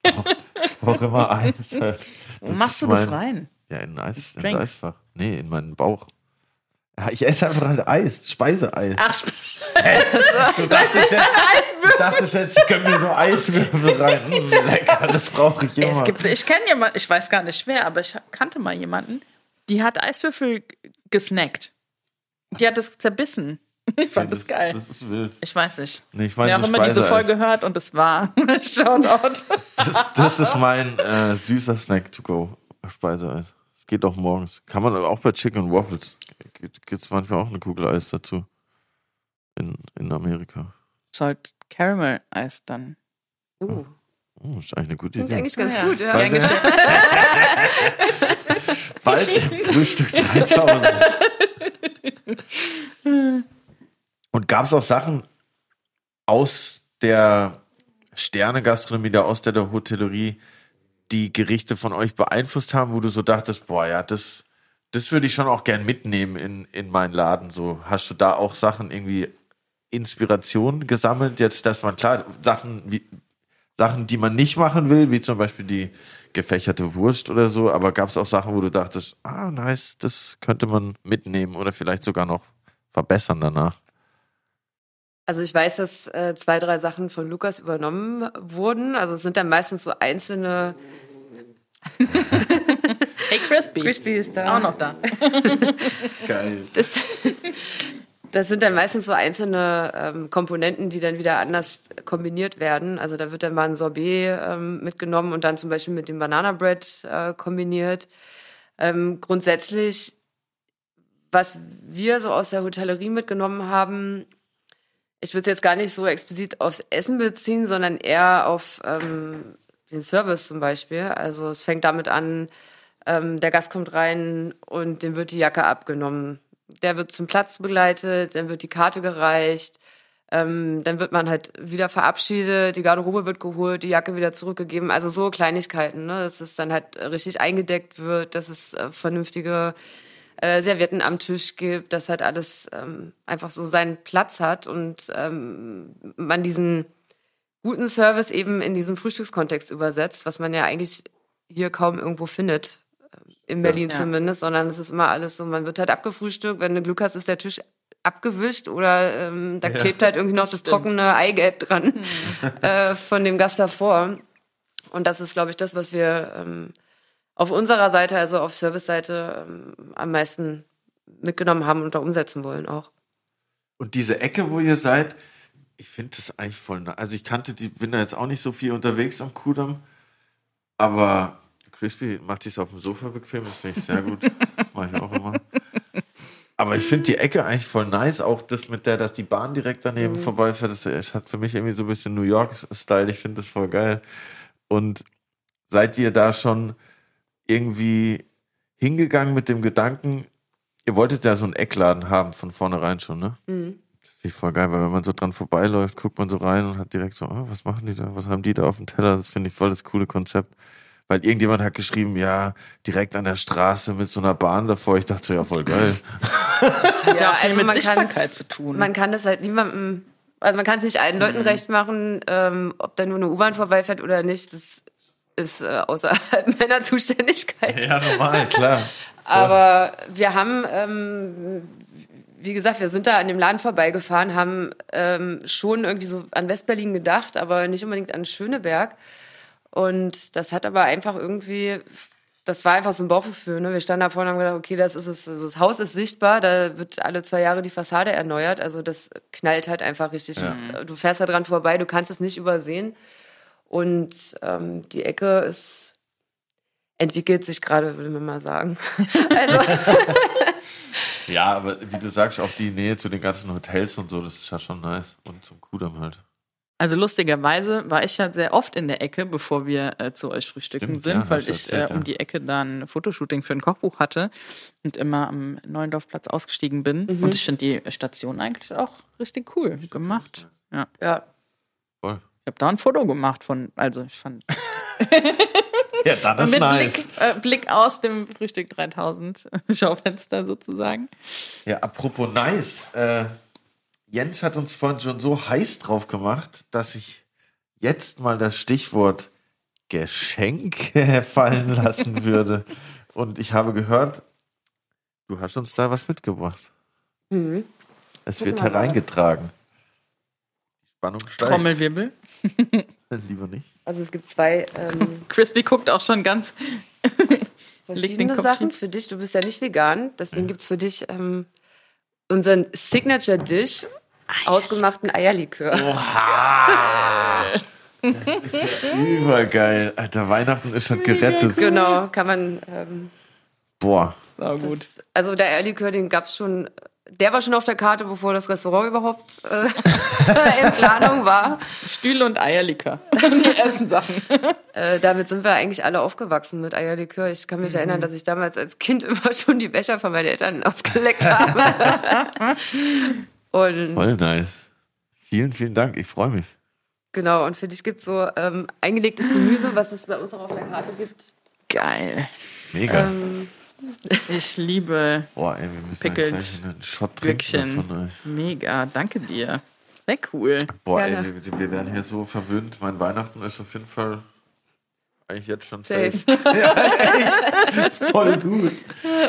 Ich brauch- Ich brauche immer Eis. Wo Das machst du das mein- rein? Ja, in Eis, ins. Eisfach. Nee, in meinen Bauch. Ich esse einfach halt Eis, Speiseeis. Ach, Sp- Du dachtest, jetzt, du dachtest jetzt, ich könnte mir so Eiswürfel rein. Mm, lecker, das brauche ich immer. es gibt, ich kenne jemanden, ich weiß gar nicht wer, aber ich kannte mal jemanden, die hat Eiswürfel gesnackt. Die hat das zerbissen. Ich fand das, geil. Das ist wild. ich weiß nicht. Nee, ich Wir meine haben so immer diese. Folge gehört und es war Shoutout. Das, das ist mein äh, süßer Snack to go. Speiseeis. Geht auch morgens. Kann man auch bei Chicken Waffles. Gibt es manchmal auch eine Kugel Eis dazu. In, in Amerika. Salt Caramel Eis dann. Uh, Oh, ist eigentlich eine gute klingt Idee. eigentlich ganz Ja. gut, ja. Bald, bald im Frühstück 3000. Und gab es auch Sachen aus der Sterne-Gastronomie, aus der, der Hotellerie, die Gerichte von euch beeinflusst haben, wo du so dachtest, boah, ja, das, das würde ich schon auch gern mitnehmen in, in meinen Laden. So, hast du da auch Sachen irgendwie Inspiration gesammelt? Jetzt, dass man klar, Sachen wie, Sachen, die man nicht machen will, wie zum Beispiel die gefächerte Wurst oder so, aber gab es auch Sachen, wo du dachtest, ah, nice, das könnte man mitnehmen oder vielleicht sogar noch verbessern danach. Also ich weiß, dass äh, zwei, drei Sachen von Lukas übernommen wurden. Also es sind dann meistens so einzelne. Hey Crispy. Crispy ist Ist da. auch noch da. Geil. Das, das sind dann meistens so einzelne ähm, Komponenten, die dann wieder anders kombiniert werden. Also da wird dann mal ein Sorbet ähm, mitgenommen und dann zum Beispiel mit dem Banana Bread äh, kombiniert. Ähm, grundsätzlich, was wir so aus der Hotellerie mitgenommen haben, ich würde es jetzt gar nicht so explizit aufs Essen beziehen, sondern eher auf ähm, den Service zum Beispiel. Also es fängt damit an, ähm, der Gast kommt rein und dem wird die Jacke abgenommen. Der wird zum Platz begleitet, dann wird die Karte gereicht, ähm, dann wird man halt wieder verabschiedet, die Garderobe wird geholt, die Jacke wieder zurückgegeben. Also so Kleinigkeiten, ne? dass es dann halt richtig eingedeckt wird, dass es äh, vernünftige äh, Servietten am Tisch gibt, dass halt alles ähm, einfach so seinen Platz hat und ähm, man diesen guten Service eben in diesem Frühstückskontext übersetzt, was man ja eigentlich hier kaum irgendwo findet, ähm, in Berlin Ja. zumindest, sondern es ist immer alles so, man wird halt abgefrühstückt, wenn du Glück hast, ist der Tisch abgewischt oder ähm, da klebt halt irgendwie noch das, Stimmt. trockene Eigelb dran äh, von dem Gast davor. Und das ist, glaube ich, das, was wir ähm, auf unserer Seite, also auf Service-Seite, ähm, am meisten mitgenommen haben und da umsetzen wollen auch. Und diese Ecke, wo ihr seid, ich finde das eigentlich voll. Also ich kannte die, bin da jetzt auch nicht so viel unterwegs am Kudamm, aber Crispy macht sich auf dem Sofa bequem, das finde ich sehr gut. Das mache ich auch immer. Aber ich finde die Ecke eigentlich voll nice, auch das mit der, dass die Bahn direkt daneben vorbeifährt, das, das hat für mich irgendwie so ein bisschen New York-Style, ich finde das voll geil. Und seid ihr da schon irgendwie hingegangen mit dem Gedanken, ihr wolltet ja so einen Eckladen haben von vornherein schon, ne? Mhm. Das finde ich voll geil, weil wenn man so dran vorbeiläuft, guckt man so rein und hat direkt so, oh, was machen die da? Was haben die da auf dem Teller? Das finde ich voll das coole Konzept. Weil irgendjemand hat geschrieben, ja, direkt an der Straße mit so einer Bahn davor. Ich dachte so, ja, voll geil. Das hat ja, auch viel mit man Sichtbarkeit zu tun. Man kann das halt niemandem, also man kann es nicht allen Leuten recht machen, ähm, ob da nur eine U-Bahn vorbeifährt oder nicht, das ist äh, außerhalb meiner Zuständigkeit. Ja, normal, klar. Aber wir haben, ähm, wie gesagt, wir sind da an dem Laden vorbeigefahren, haben ähm, schon irgendwie so an Westberlin gedacht, aber nicht unbedingt an Schöneberg. Und das hat aber einfach irgendwie, das war einfach so ein Bauchgefühl. Ne? Wir standen da vorne und haben gedacht, okay, das ist es, also das Haus ist sichtbar, da wird alle zwei Jahre die Fassade erneuert. Also das knallt halt einfach richtig. Du fährst da dran vorbei, du kannst es nicht übersehen. Und ähm, die Ecke ist entwickelt sich gerade, würde man mal sagen. Also Ja, aber wie du sagst, auch die Nähe zu den ganzen Hotels und so, das ist ja schon nice. Und zum Kudamm halt. Also lustigerweise war ich ja sehr oft in der Ecke, bevor wir äh, zu euch frühstücken Stimmt, sind, ja, weil ich erzählt, äh, ja. um die Ecke dann ein Fotoshooting für ein Kochbuch hatte und immer am Neuendorfplatz ausgestiegen bin. Mhm. Und ich finde die Station eigentlich auch richtig cool gemacht. Ja. ja, Voll. Ich habe da ein Foto gemacht von, also ich fand Ja, dann mit Blick, äh, Blick aus dem Frühstück 3000 Schaufenster sozusagen. Ja, apropos nice. Äh, Jens hat uns vorhin schon so heiß drauf gemacht, dass ich jetzt mal das Stichwort Geschenke fallen lassen würde. Und ich habe gehört, du hast uns da was mitgebracht. Mhm. Es wird hereingetragen. Die Spannung steigt. Trommelwirbel. Lieber nicht. also es gibt zwei ähm, Crispy guckt auch schon ganz. verschiedene Sachen für dich. Du bist ja nicht vegan, deswegen gibt's für dich ähm, unseren Signature Dish, ausgemachten Eierlikör. Das ist ja übergeil. Alter, Weihnachten ist schon gerettet. Genau, kann man. Ähm, Boah. Sau gut. das, also der Eierlikör, den gab's schon. Der war schon auf der Karte, bevor das Restaurant überhaupt äh, in Planung war. Stühle und Eierlikör. Die ersten Sachen. Äh, damit sind wir eigentlich alle aufgewachsen mit Eierlikör. Ich kann mich Mhm. erinnern, dass ich damals als Kind immer schon die Becher von meinen Eltern ausgeleckt habe. und Voll nice. Vielen, vielen Dank. Ich freue mich. genau, und für dich gibt's so ähm, eingelegtes Gemüse, was es bei uns auch auf der Karte gibt. Geil. Mega. Ähm, Ich liebe Boah, ey, wir müssen gleich einen Shot trinken davon, ey. Mega. Danke dir. Sehr cool. Boah, ey, wir, wir werden hier so verwöhnt. Mein Weihnachten ist auf jeden Fall eigentlich jetzt schon safe. safe. Voll gut.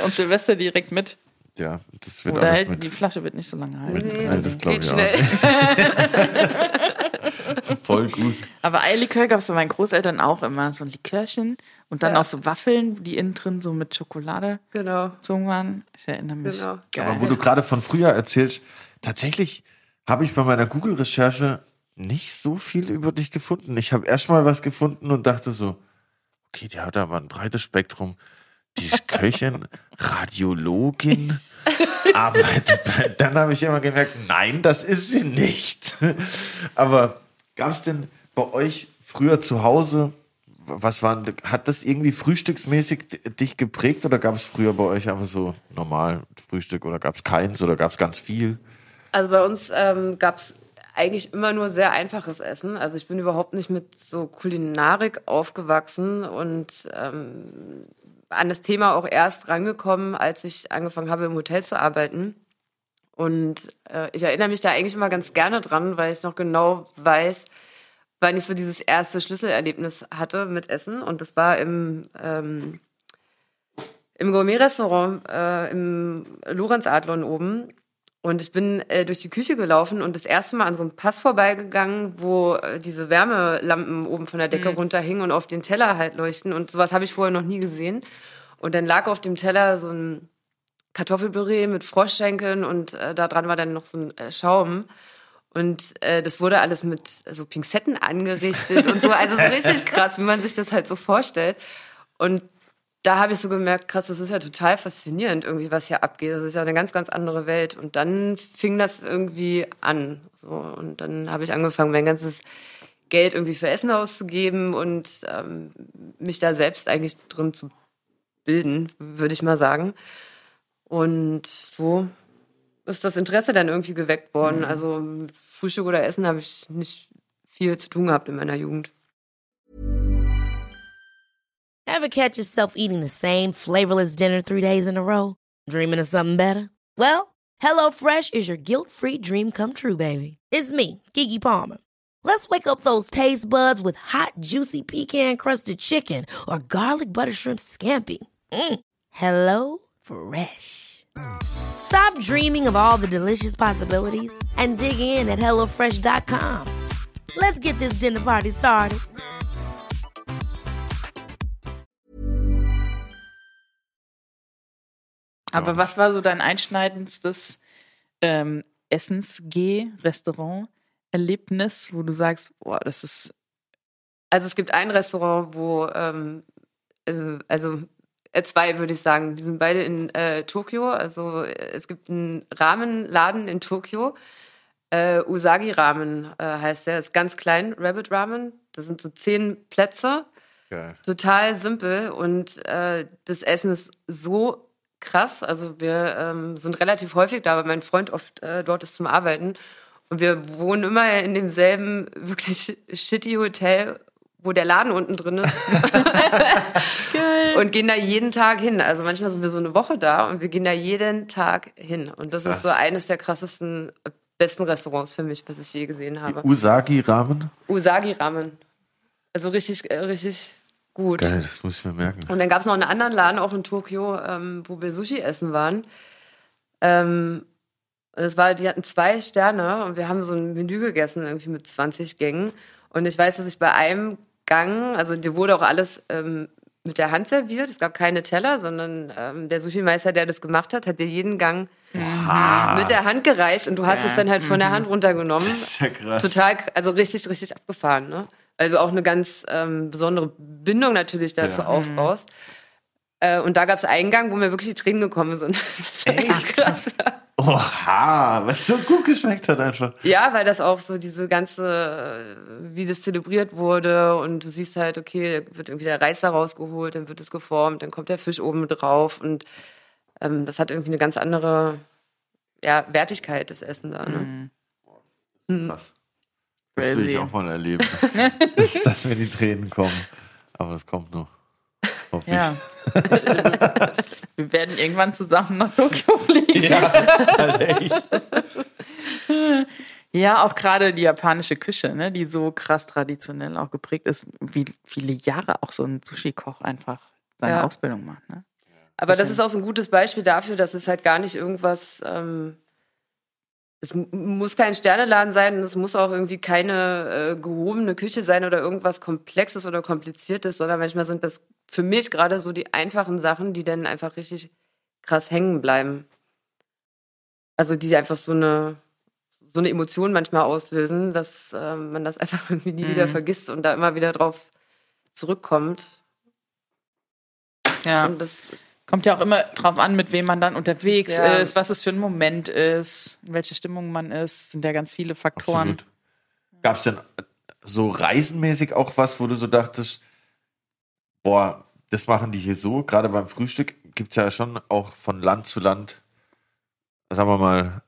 Und Silvester direkt mit. Ja, das wird Oder alles halt, mit. die Flasche wird nicht so lange halten. mit- Nee, Ja, das, das geht ich auch. schnell. Voll gut. Aber Eierlikör gab es bei meinen Großeltern auch immer. So ein Likörchen und dann Ja. auch so Waffeln, die innen drin so mit Schokolade genau, gezogen waren. Ich erinnere mich. genau. Geil. Aber wo du gerade von früher erzählst, tatsächlich habe ich bei meiner Google-Recherche nicht so viel über dich gefunden. Ich habe erst mal was gefunden und dachte so, okay, die hat aber ein breites Spektrum. Die ist Köchin, Radiologin, arbeitet bei, dann habe ich immer gemerkt, nein, das ist sie nicht. Aber gab es denn bei euch früher zu Hause, was waren, hat das irgendwie frühstücksmäßig dich geprägt oder gab es früher bei euch einfach so normal Frühstück oder gab es keins oder gab es ganz viel? Also bei uns ähm, gab es eigentlich immer nur sehr einfaches Essen. Also ich bin überhaupt nicht mit so Kulinarik aufgewachsen und ähm, an das Thema auch erst rangekommen, als ich angefangen habe, im Hotel zu arbeiten. Und äh, ich erinnere mich da eigentlich immer ganz gerne dran, weil ich noch genau weiß, wann ich so dieses erste Schlüsselerlebnis hatte mit Essen. Und das war im, ähm, im Gourmet-Restaurant äh, im Lorenzadlon oben. Und ich bin äh, durch die Küche gelaufen und das erste Mal an so einem Pass vorbeigegangen, wo äh, diese Wärmelampen oben von der Decke runterhingen und auf den Teller halt leuchten. Und sowas habe ich vorher noch nie gesehen. Und dann lag auf dem Teller so ein Kartoffelpüree mit Froschschenkeln und äh, da dran war dann noch so ein äh, Schaum. Und äh, das wurde alles mit so Pinzetten angerichtet und so. Also so richtig krass, wie man sich das halt so vorstellt. Und da habe ich so gemerkt, krass, das ist ja total faszinierend irgendwie, was hier abgeht. Das ist ja eine ganz, ganz andere Welt. Und dann fing das irgendwie an. So. Und dann habe ich angefangen, mein ganzes Geld irgendwie für Essen auszugeben und ähm, mich da selbst eigentlich drin zu bilden, würde ich mal sagen. Und so ist das Interesse dann irgendwie geweckt worden. Also mit Frühstück oder Essen habe ich nicht viel zu tun gehabt in meiner Jugend. Ever catch yourself eating the same flavorless dinner three days in a row? Dreaming of something better? Well, HelloFresh is your guilt-free dream come true, baby. It's me, Kiki Palmer. Let's wake up those taste buds with hot, juicy pecan-crusted chicken or garlic butter shrimp scampi. Mm. Hello Fresh. Stop dreaming of all the delicious possibilities and dig in at HelloFresh.com. Let's get this dinner party started. Aber was war so dein einschneidendstes ähm, Essens-G-Restaurant-Erlebnis, wo du sagst, boah, das ist Also es gibt ein Restaurant, wo, ähm, äh, also zwei würde ich sagen, die sind beide in äh, Tokio. Also äh, es gibt einen Ramenladen in Tokio. Äh, Usagi Ramen äh, heißt der, ist ganz klein, Rabbit Ramen. Das sind so zehn Plätze, Geil. total simpel und äh, das Essen ist so krass. Also wir ähm, sind relativ häufig da, weil mein Freund oft äh, dort ist zum Arbeiten. Und wir wohnen immer in demselben wirklich shitty Hotel, wo der Laden unten drin ist. und gehen da jeden Tag hin. Also manchmal sind wir so eine Woche da und wir gehen da jeden Tag hin. Und das Krass. ist so eines der krassesten, äh, besten Restaurants für mich, was ich je gesehen habe. Usagi-Ramen? Usagi Ramen. Also richtig, äh, richtig gut. Geil, das muss ich mir merken. Und dann gab es noch einen anderen Laden, auch in Tokio, ähm, wo wir Sushi essen waren. Ähm, das war, die hatten zwei Sterne und wir haben so ein Menü gegessen, irgendwie mit 20 Gängen. Und ich weiß, dass ich bei einem Gang, also dir wurde auch alles ähm, mit der Hand serviert. Es gab keine Teller, sondern ähm, der Sushi-Meister, der das gemacht hat, hat dir jeden Gang mit der Hand gereicht und du hast Ja. es dann halt von der Hand runtergenommen. Das ist ja krass. Total, also richtig, richtig abgefahren, ne? Du auch eine ganz ähm, besondere Bindung natürlich dazu Ja. aufbaust. Äh, und da gab es einen Gang, wo mir wirklich die Tränen gekommen sind. Das war echt krass. Oha, was so gut geschmeckt hat einfach. Ja, weil das auch so diese ganze, äh, wie das zelebriert wurde und du siehst halt, okay, wird irgendwie der Reis da rausgeholt, dann wird es geformt, dann kommt der Fisch oben drauf und ähm, das hat irgendwie eine ganz andere ja, Wertigkeit, das Essen da. Ne? Krass. Das will ich auch mal erleben. dass, dass mir die Tränen kommen. Aber es kommt noch. Hoffe Ja. Wir werden irgendwann zusammen nach Tokio fliegen. ich. Ja, echt. Ja, auch gerade die japanische Küche, ne, die so krass traditionell auch geprägt ist, wie viele Jahre auch so ein Sushi-Koch einfach seine Ja. Ausbildung macht. Ne? Aber das ist auch so ein gutes Beispiel dafür, dass es halt gar nicht irgendwas, ähm, es mu- muss kein Sterneladen sein und es muss auch irgendwie keine äh, gehobene Küche sein oder irgendwas Komplexes oder Kompliziertes, sondern manchmal sind das für mich gerade so die einfachen Sachen, die dann einfach richtig krass hängen bleiben. Also die einfach so eine, so eine Emotion manchmal auslösen, dass ähm, man das einfach irgendwie nie wieder Mhm. vergisst und da immer wieder drauf zurückkommt. Ja. Und das Kommt ja auch immer drauf an, mit wem man dann unterwegs Ja. ist, was es für ein Moment ist, in welcher Stimmung man ist. Sind ja ganz viele Faktoren. Gab es denn so reisenmäßig auch was, wo du so dachtest, boah, das machen die hier so, gerade beim Frühstück gibt es ja schon auch von Land zu Land, sagen wir mal,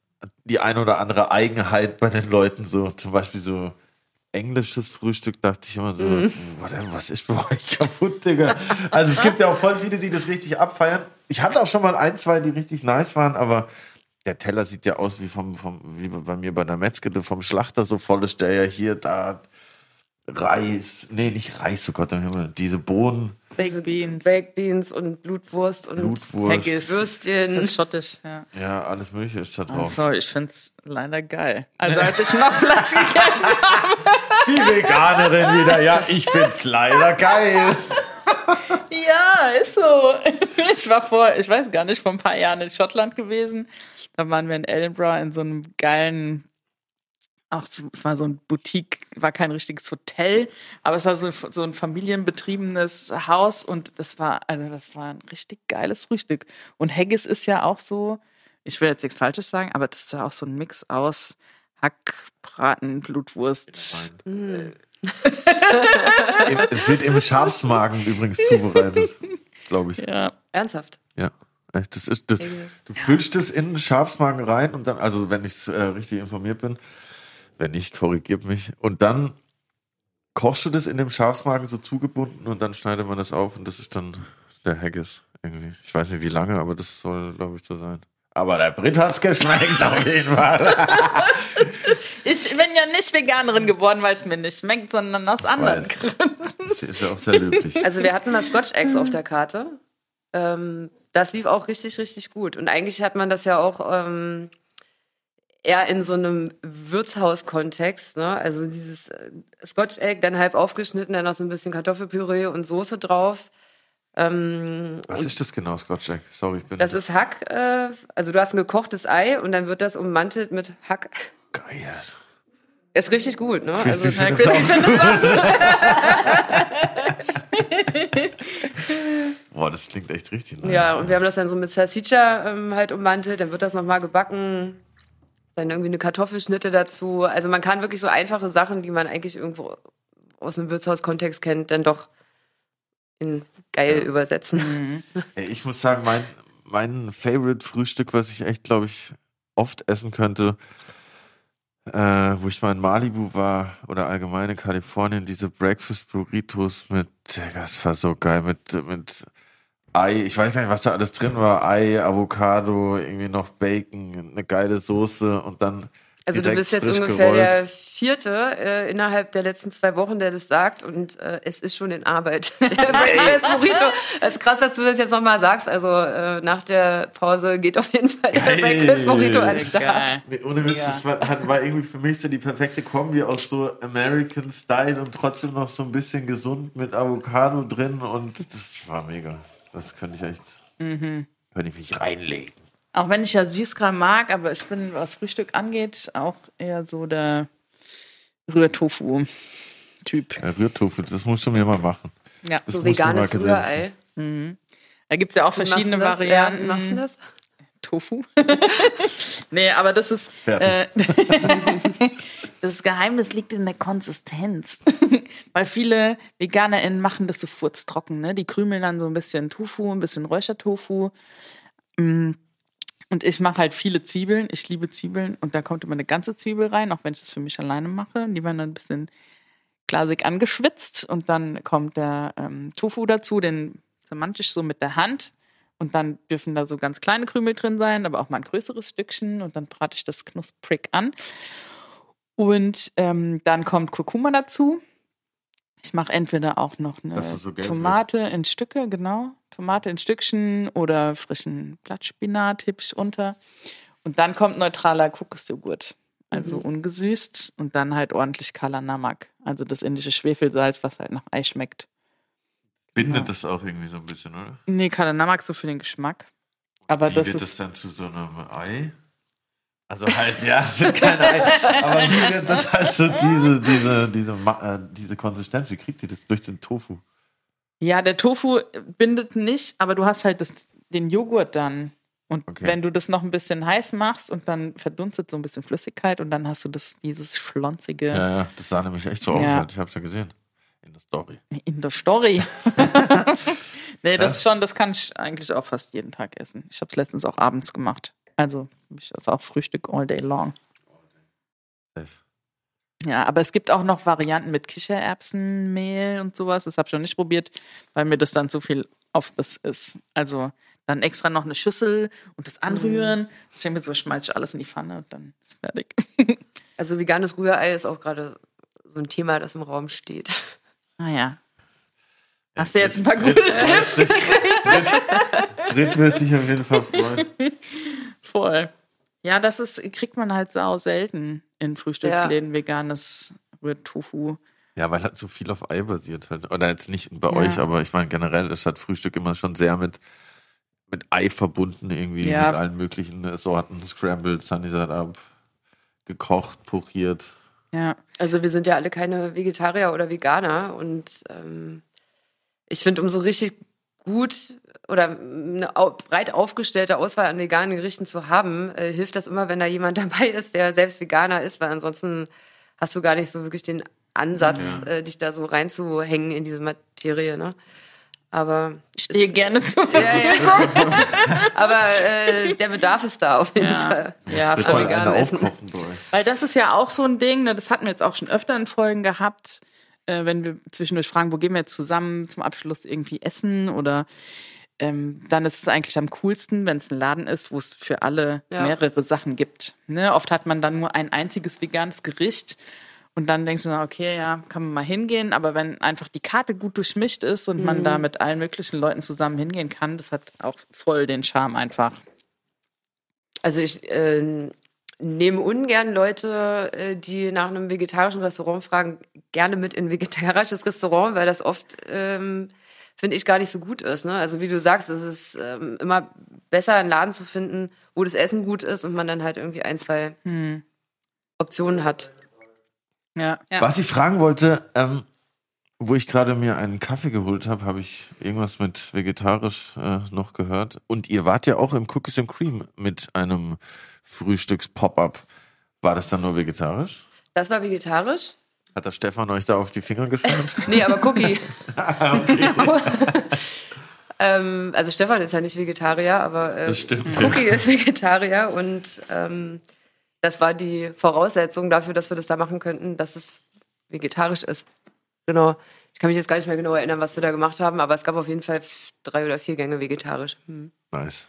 die ein oder andere Eigenheit bei den Leuten, so zum Beispiel so englisches Frühstück, dachte ich immer so, whatever, was ist bei euch kaputt, Digga? Also es gibt ja auch voll viele, die das richtig abfeiern. Ich hatte auch schon mal ein, zwei, die richtig nice waren, aber der Teller sieht ja aus wie vom, vom wie bei mir bei der Metzgete vom Schlachter, so voll ist der ja hier, da Reis, nee, nicht Reis, oh Gott, im Himmel, diese Bohnen, Baked Beans, Baked Beans und Blutwurst und Blutwurst, Haggis. Würstchen. Das ist schottisch, ja. ja, alles mögliche ist da Oh, drauf. sorry, ich find's leider geil. Also als ich noch Fleisch gegessen Die Veganerin wieder, ja, ich find's leider geil. Ja, ist so. Ich war vor, ich weiß gar nicht, vor ein paar Jahren in Schottland gewesen. Da waren wir in Edinburgh in so einem geilen, auch es war so ein Boutique, war kein richtiges Hotel, aber es war so, so ein familienbetriebenes Haus und das war, also das war ein richtig geiles Frühstück. Und Haggis ist ja auch so, ich will jetzt nichts Falsches sagen, aber das ist ja auch so ein Mix aus Hack, Braten, Blutwurst. Es wird im Schafsmagen übrigens zubereitet, glaube ich. Ja. Ernsthaft. Ja. Echt, Das ist, das, du füllst es in den Schafsmagen rein und dann, also wenn ich äh, richtig informiert bin, wenn nicht, korrigiert mich. Und dann kochst du das in dem Schafsmagen so zugebunden und dann schneidet man das auf und das ist dann der Haggis irgendwie. Ich weiß nicht wie lange, aber das soll, glaube ich, so sein. Aber der Brit hat's geschmeckt auf jeden Fall. Ich bin ja nicht Veganerin geworden, weil es mir nicht schmeckt, sondern aus anderen weiß. Gründen. Das ist ja auch sehr löblich. Also wir hatten mal Scotch Eggs auf der Karte. Ähm, das lief auch richtig, richtig gut. Und eigentlich hat man das ja auch ähm, eher in so einem Wirtshaus-Kontext. Ne? Also dieses äh, Scotch Egg, dann halb aufgeschnitten, dann noch so ein bisschen Kartoffelpüree und Soße drauf. Ähm, Was ist das genau, Scotch Egg? Sorry, ich bin das ist Hack, äh, also du hast ein gekochtes Ei und dann wird das ummantelt mit Hack. geil. Ist richtig gut, ne? Christi Also, findet Boah, das klingt echt richtig nice. Ja, und wir haben das dann so mit Salsiccia ähm, halt ummantelt, dann wird das nochmal gebacken, dann irgendwie eine Kartoffelschnitte dazu. Also man kann wirklich so einfache Sachen, die man eigentlich irgendwo aus einem Wirtshauskontext kennt, dann doch in geil übersetzen. Ey, Ich muss sagen, mein, mein Favorite-Frühstück, was ich echt, glaube ich, oft essen könnte, äh, wo ich mal in Malibu war oder allgemein in Kalifornien, diese Breakfast Burritos mit, das war so geil, mit, mit Ei, ich weiß gar nicht, was da alles drin war, Ei, Avocado, irgendwie noch Bacon, eine geile Soße und dann Also du bist jetzt ungefähr gerollt. der vierte äh, innerhalb der letzten zwei Wochen, der das sagt und äh, es ist schon in Arbeit. Der. Es ist krass, dass du das jetzt nochmal sagst. Also äh, nach der Pause geht auf jeden Fall der Geil. Breakfast Burrito an den Start. Nee, ohne Witz, Ja. das war, hat- war irgendwie für mich so die perfekte Kombi aus so American Style und trotzdem noch so ein bisschen gesund mit Avocado drin und das war mega. Das könnte ich echt, Mhm. könnte ich mich reinlegen. Auch wenn ich ja Süßkram mag, aber ich bin, was Frühstück angeht, auch eher so der Rührtofu-Typ. Ja, Rührtofu, das musst du mir mal machen. Ja. Das So veganes. Rührei. Da gibt es ja auch Wie machst verschiedene du das? Varianten. Ja, wie machst du das? Tofu. nee, aber das ist. Äh, das Geheimnis liegt in der Konsistenz. Weil viele VeganerInnen machen das so furztrocken, ne? Die krümeln dann so ein bisschen Tofu, ein bisschen Räuchertofu. Mm. Und ich mache halt viele Zwiebeln. Ich liebe Zwiebeln. Und da kommt immer eine ganze Zwiebel rein, auch wenn ich das für mich alleine mache. Die werden dann ein bisschen glasig angeschwitzt. Und dann kommt der ähm, Tofu dazu, den zermanche ich so mit der Hand. Und dann dürfen da so ganz kleine Krümel drin sein, aber auch mal ein größeres Stückchen. Und dann brate ich das knusprig an. Und ähm, dann kommt Kurkuma dazu. Ich mache entweder auch noch eine so Tomate in Stücke, genau. Tomate in Stückchen oder frischen Blattspinat heb ich unter. Und dann kommt neutraler Kokosjoghurt. Also Mhm. ungesüßt und dann halt ordentlich Kala Namak. Also das indische Schwefelsalz, was halt nach Ei schmeckt. Bindet Genau. das auch irgendwie so ein bisschen, oder? Nee, Kala Namak so für den Geschmack. Aber Wie das wird ist das dann zu so einem Ei? Also halt, ja, es wird kein Ei. Aber wie wird das halt so diese, diese, diese, äh, diese Konsistenz? Wie kriegt ihr das durch den Tofu? Ja, der Tofu bindet nicht, aber du hast halt das, den Joghurt dann. Und Okay. wenn du das noch ein bisschen heiß machst und dann verdunstet so ein bisschen Flüssigkeit und dann hast du das, dieses schlonzige Ja, ja, das sah nämlich echt so aus. Ja. Halt. Ich hab's ja gesehen. In der Story. in der Story. nee, das Krass. schon, das kann ich eigentlich auch fast jeden Tag essen. Ich habe es letztens auch abends gemacht. Also ich das auch Frühstück all day long. Safe. Ja, aber es gibt auch noch Varianten mit Kichererbsenmehl und sowas. Das habe ich noch nicht probiert, weil mir das dann zu viel Aufriss ist. Also dann extra noch eine Schüssel und das anrühren. Ich denke mir so, schmeiß ich alles in die Pfanne und dann ist fertig. Also veganes Rührei ist auch gerade so ein Thema, das im Raum steht. Naja. Hast du jetzt ein paar gute Tipps? Brit wird sich auf jeden Fall freuen. Voll. Ja, das ist, kriegt man halt sau selten in Frühstücksläden, veganes Rührtofu. Ja, weil halt so viel auf Ei basiert halt. Oder jetzt nicht bei Ja. euch, aber ich meine generell ist halt Frühstück immer schon sehr mit, mit Ei verbunden, irgendwie Ja. mit allen möglichen Sorten, Scrambled, Sunny Side Up, gekocht, pochiert. Ja. Also wir sind ja alle keine Vegetarier oder Veganer und ähm, ich finde, um so richtig gut oder eine breit aufgestellte Auswahl an veganen Gerichten zu haben, äh, hilft das immer, wenn da jemand dabei ist, der selbst Veganer ist, weil ansonsten hast du gar nicht so wirklich den Ansatz, äh, dich da so reinzuhängen in diese Materie. Ne? Aber Ich stehe gerne zur ja, Verfügung. ja. Aber äh, der Bedarf ist da auf jeden Ja. Fall. Ja, mal vegan essen. Weil das ist ja auch so ein Ding, ne, das hatten wir jetzt auch schon öfter in Folgen gehabt, äh, wenn wir zwischendurch fragen, wo gehen wir jetzt zusammen zum Abschluss irgendwie essen oder ähm, dann ist es eigentlich am coolsten, wenn es ein Laden ist, wo es für alle Ja. mehrere Sachen gibt. Ne? Oft hat man dann nur ein einziges veganes Gericht und dann denkst du, okay, ja, kann man mal hingehen, aber wenn einfach die Karte gut durchmischt ist und man da mit allen möglichen Leuten zusammen hingehen kann, das hat auch voll den Charme einfach. Also ich äh, nehme ungern Leute, äh, die nach einem vegetarischen Restaurant fragen, gerne mit in ein vegetarisches Restaurant, weil das oft, ähm, finde ich, gar nicht so gut ist. Ne? Also wie du sagst, es ist ähm, immer besser, einen Laden zu finden, wo das Essen gut ist und man dann halt irgendwie ein, zwei Optionen hat. Ja. ja. Was ich fragen wollte, ähm, wo ich gerade mir einen Kaffee geholt habe, habe ich irgendwas mit vegetarisch äh, noch gehört. Und ihr wart ja auch im Cookies and Cream mit einem Frühstücks-Pop-Up. War das dann nur vegetarisch? Das war vegetarisch. Hat der Stefan euch da auf die Finger geschaut? Nee, aber Cookie. ähm, also Stefan ist ja nicht Vegetarier, aber äh, Das stimmt. Cookie ist Vegetarier und ähm, das war die Voraussetzung dafür, dass wir das da machen könnten, dass es vegetarisch ist. Genau. Ich kann mich jetzt gar nicht mehr genau erinnern, was wir da gemacht haben, aber es gab auf jeden Fall drei oder vier Gänge vegetarisch. Hm. Nice.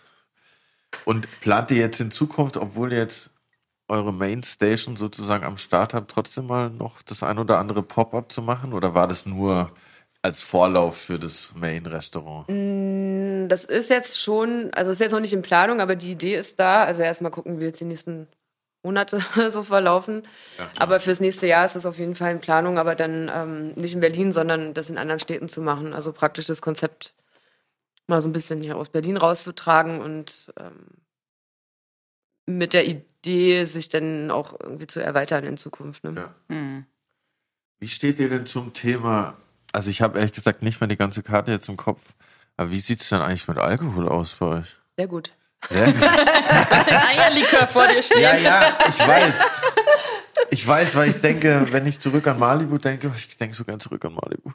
Und plant ihr jetzt in Zukunft, obwohl ihr jetzt eure Mainstation sozusagen am Start habt, trotzdem mal noch das ein oder andere Pop-up zu machen? Oder war das nur als Vorlauf für das Main-Restaurant? Das ist jetzt schon, also ist jetzt noch nicht in Planung, aber die Idee ist da. Also erstmal gucken, wie jetzt die nächsten Monate so verlaufen. aber fürs nächste Jahr ist es auf jeden Fall in Planung, aber dann ähm, nicht in Berlin, sondern das in anderen Städten zu machen. Also praktisch das Konzept mal so ein bisschen hier aus Berlin rauszutragen und ähm, mit der Idee, sich dann auch irgendwie zu erweitern in Zukunft. Ne? Ja. Hm. Wie steht ihr denn zum Thema? Also ich habe ehrlich gesagt nicht mehr die ganze Karte jetzt im Kopf. Aber wie sieht es denn eigentlich mit Alkohol aus bei euch? Sehr gut. Sehr gut. Hast den Eierlikör vor dir stehen? ja, ja, ich weiß. Ich weiß, weil ich denke, wenn ich zurück an Malibu denke, ich denke so gern zurück an Malibu.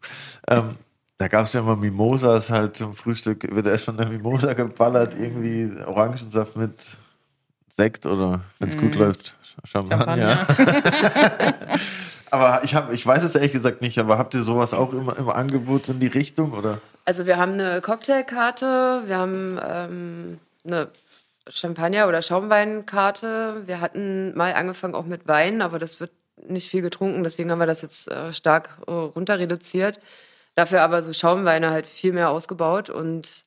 Ähm, da gab es ja immer Mimosas halt zum Frühstück, wird erst von der Mimosa geballert, irgendwie Orangensaft mit Sekt oder wenn es gut läuft, Champagner. aber ich, hab, ich weiß es ehrlich gesagt nicht, aber habt ihr sowas auch immer im Angebot in die Richtung oder? Also wir haben eine Cocktailkarte, wir haben ähm, eine Champagner- oder Schaumweinkarte. Wir hatten mal angefangen auch mit Wein, aber das wird nicht viel getrunken, deswegen haben wir das jetzt äh, stark äh, runter reduziert. Dafür aber so Schaumweine halt viel mehr ausgebaut und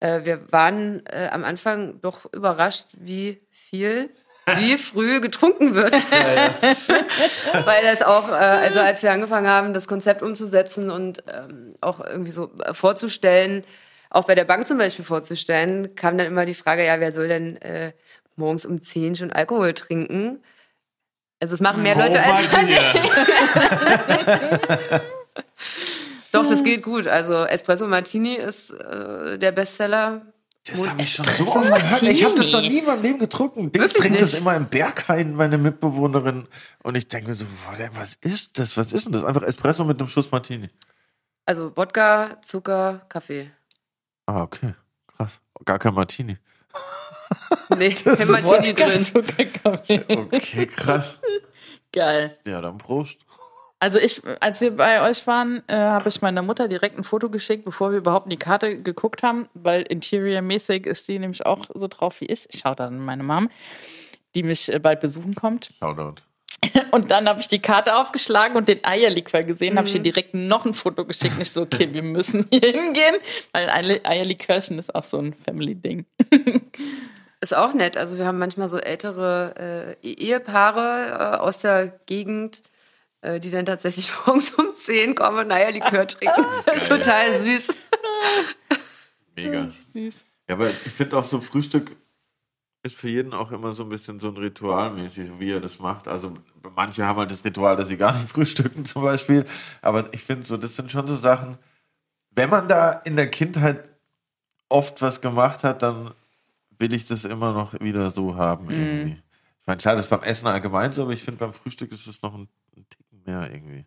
äh, wir waren am Anfang doch überrascht, wie viel, wie früh getrunken wird. Weil das auch, also als wir angefangen haben, das Konzept umzusetzen und ähm, auch irgendwie so vorzustellen, auch bei der Bank zum Beispiel vorzustellen, kam dann immer die Frage, ja, wer soll denn äh, morgens um 10 schon Alkohol trinken? Also es machen mehr Leute als Doch, das geht gut. Also Espresso Martini ist äh, der Bestseller. Das habe ich schon so oft gehört. Ich habe das noch nie in meinem Leben getrunken. Dings trinkt das immer im Berghain, meine Mitbewohnerin. Und ich denke mir so, was ist das? Was ist denn das? Einfach Espresso mit einem Schuss Martini. Also Wodka, Zucker, Kaffee. Ah, okay. Krass. Gar kein Martini. Nee, kein Martini drin. Zuckerkaffee. Okay, krass. Geil. Ja, dann Prost. Also ich, als wir bei euch waren, äh, habe ich meiner Mutter direkt ein Foto geschickt, bevor wir überhaupt in die Karte geguckt haben, weil interiormäßig ist die nämlich auch so drauf wie ich. Ich schaue dann meine Mom, die mich äh, bald besuchen kommt. Shoutout. Und dann habe ich die Karte aufgeschlagen und den Eierlikör gesehen, habe ich ihr direkt noch ein Foto geschickt. Nicht so, okay, wir müssen hier hingehen, weil Eierli- Eierlikörchen ist auch so ein Family-Ding. Ist auch nett. Also wir haben manchmal so ältere äh, Ehepaare äh, aus der Gegend, äh, die dann tatsächlich morgens um 10 kommen und naja, Likör trinken. Das ist total süß. Mega. Süß. Ja, aber ich finde auch so Frühstück ist für jeden auch immer so ein bisschen so ein Ritual mäßig, wie er das macht. Also manche haben halt das Ritual, dass sie gar nicht frühstücken zum Beispiel. Aber ich finde so, das sind schon so Sachen, wenn man da in der Kindheit oft was gemacht hat, dann will ich das immer noch wieder so haben irgendwie. Ich meine, klar, das ist beim Essen allgemein so, aber ich finde beim Frühstück ist es noch ein, ein Ticken mehr irgendwie.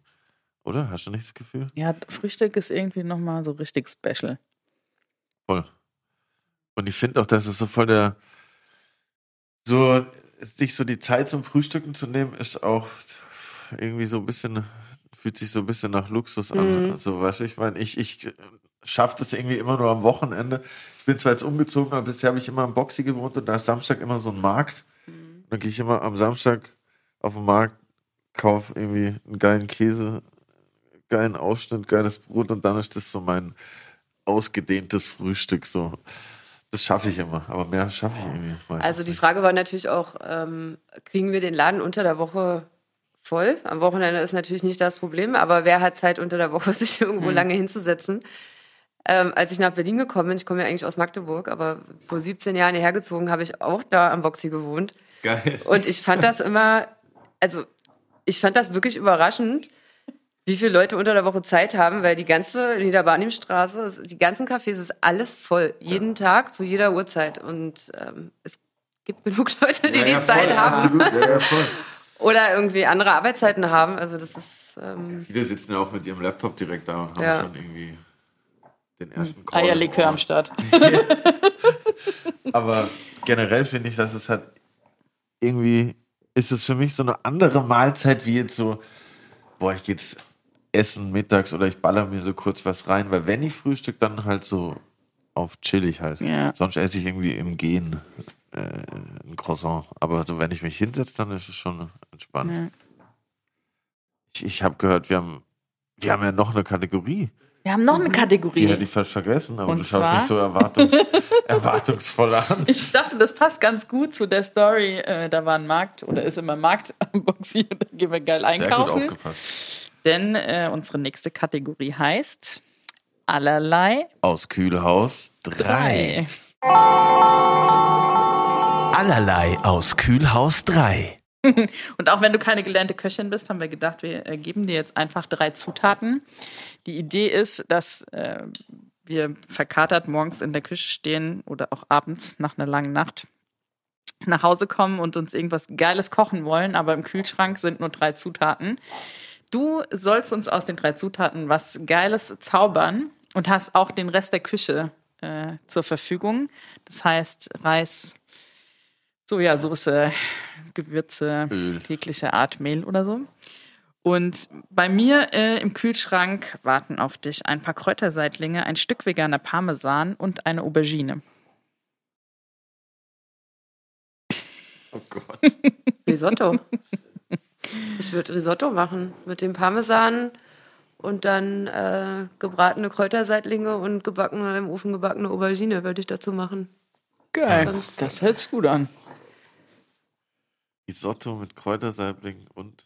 Oder? Hast du nicht das Gefühl? Ja, Frühstück ist irgendwie nochmal so richtig special. Voll. Und ich finde auch, dass es so voll der, so, sich so die Zeit zum Frühstücken zu nehmen, ist auch irgendwie so ein bisschen, fühlt sich so ein bisschen nach Luxus an. Mhm. So, weißt du, ich meine, ich, ich schaffe das irgendwie immer nur am Wochenende. Ich bin zwar jetzt umgezogen, aber bisher habe ich immer am Boxy gewohnt und da ist Samstag immer so ein Markt. Dann gehe ich immer am Samstag auf den Markt, kaufe irgendwie einen geilen Käse, geilen Aufschnitt, geiles Brot und dann ist das so mein ausgedehntes Frühstück so. Das schaffe ich immer, aber mehr schaffe ich irgendwie Also die. Frage war natürlich auch, ähm, kriegen wir den Laden unter der Woche voll? Am Wochenende ist natürlich nicht das Problem, aber wer hat Zeit unter der Woche, sich irgendwo lange hinzusetzen? Ähm, als ich nach Berlin gekommen bin, ich komme ja eigentlich aus Magdeburg, aber vor 17 Jahren hierher gezogen, habe ich auch da am Boxy gewohnt. Geil. Und ich fand das immer, also ich fand das wirklich überraschend, wie viele Leute unter der Woche Zeit haben, weil die ganze Niederbarnimstraße, die ganzen Cafés, ist alles voll. Jeden Tag, zu jeder Uhrzeit. Und ähm, es gibt genug Leute, die Ja, die ja, Zeit voll, haben. Ja, ja, voll. Oder irgendwie andere Arbeitszeiten haben. Also das ist, ähm, Viele sitzen ja auch mit ihrem Laptop direkt da und haben Ja. schon irgendwie den ersten Call im Eierlikör am Start. Aber generell finde ich, dass es halt irgendwie ist es für mich so eine andere Mahlzeit wie jetzt so, boah, ich gehe jetzt essen mittags oder ich baller mir so kurz was rein, weil wenn ich frühstück, dann halt so auf chillig halt. Ja. Sonst esse ich irgendwie im Gehen äh, ein Croissant. Aber so, wenn ich mich hinsetze, dann ist es schon entspannt. Ja. Ich, ich habe gehört, wir haben, wir haben ja noch eine Kategorie. Wir haben noch eine Die Kategorie. hätte ich fast vergessen, aber Und du schaust zwar? mich so erwartungs erwartungsvoll an. Ich dachte, das passt ganz gut zu der Story. Äh, da war ein Markt oder ist immer ein Markt am und da gehen wir geil Sehr gut einkaufen. aufgepasst. Denn äh, unsere nächste Kategorie heißt Allerlei Aus Kühlhaus 3. drei. Allerlei aus Kühlhaus 3. Und auch wenn du keine gelernte Köchin bist, haben wir gedacht, wir äh, geben dir jetzt einfach drei Zutaten. Die Idee ist, dass äh, wir verkatert morgens in der Küche stehen oder auch abends nach einer langen Nacht nach Hause kommen und uns irgendwas Geiles kochen wollen, aber im Kühlschrank sind nur drei Zutaten. Du sollst uns aus den drei Zutaten was Geiles zaubern und hast auch den Rest der Küche äh, zur Verfügung. Das heißt Reis, Sojasauce, Gewürze, Öl. jegliche Art Mehl oder so. Und bei mir äh, im Kühlschrank warten auf dich ein paar Kräuterseitlinge, ein Stück veganer Parmesan und eine Aubergine. Oh Gott. Risotto. Ich würde Risotto machen mit dem Parmesan und dann äh, gebratene Kräuterseitlinge und gebackene, im Ofen gebackene Aubergine würde ich dazu machen. Geil. Sonst- Das hört sich gut an. Risotto mit Kräutersaibling und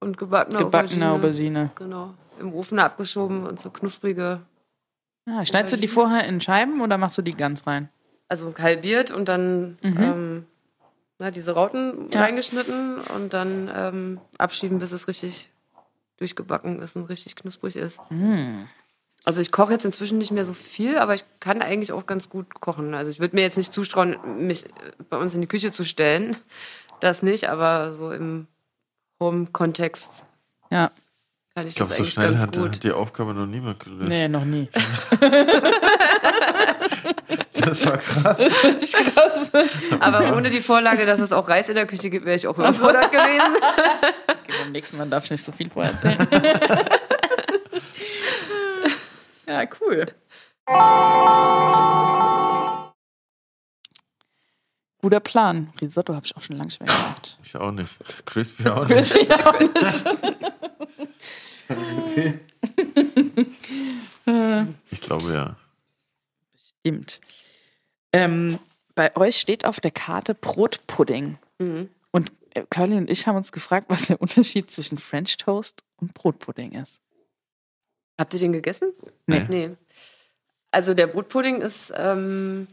Und gebackene, Gebackene Aubergine. Aubergine. Genau. Im Ofen abgeschoben und so knusprige, Ah, schneidest du die vorher in Scheiben oder machst du die ganz rein? also halbiert und dann ähm, na, diese Rauten Ja. reingeschnitten und dann ähm, abschieben, bis es richtig durchgebacken ist und richtig knusprig ist. Also ich koche jetzt inzwischen nicht mehr so viel, aber ich kann eigentlich auch ganz gut kochen. Also ich würde mir jetzt nicht zustrauen, mich äh, bei uns in die Küche zu stellen. Das nicht, aber so im Home-Kontext Ja. kann ich, ich glaube, das so eigentlich schnell ganz hat, gut. hat die Aufgabe noch niemand gelöst. Nee, noch nie. Das war krass. Krass. Aber ohne die Vorlage, dass es auch Reis in der Küche gibt, wäre ich auch überfordert gewesen. Okay, beim nächsten Mal darf ich nicht so viel vorher erzählen. ja, cool. Guter Plan. Risotto habe ich auch schon lange nicht mehr gemacht. Ich auch nicht. Crispy auch nicht. Crispy auch nicht. Ich glaube ja. Stimmt. Ähm, bei euch steht auf der Karte Brotpudding. Mhm. Und äh, Curly und ich haben uns gefragt, was der Unterschied zwischen French Toast und Brotpudding ist. Habt ihr den gegessen? Nee. Nee. Also der Brotpudding ist ähm,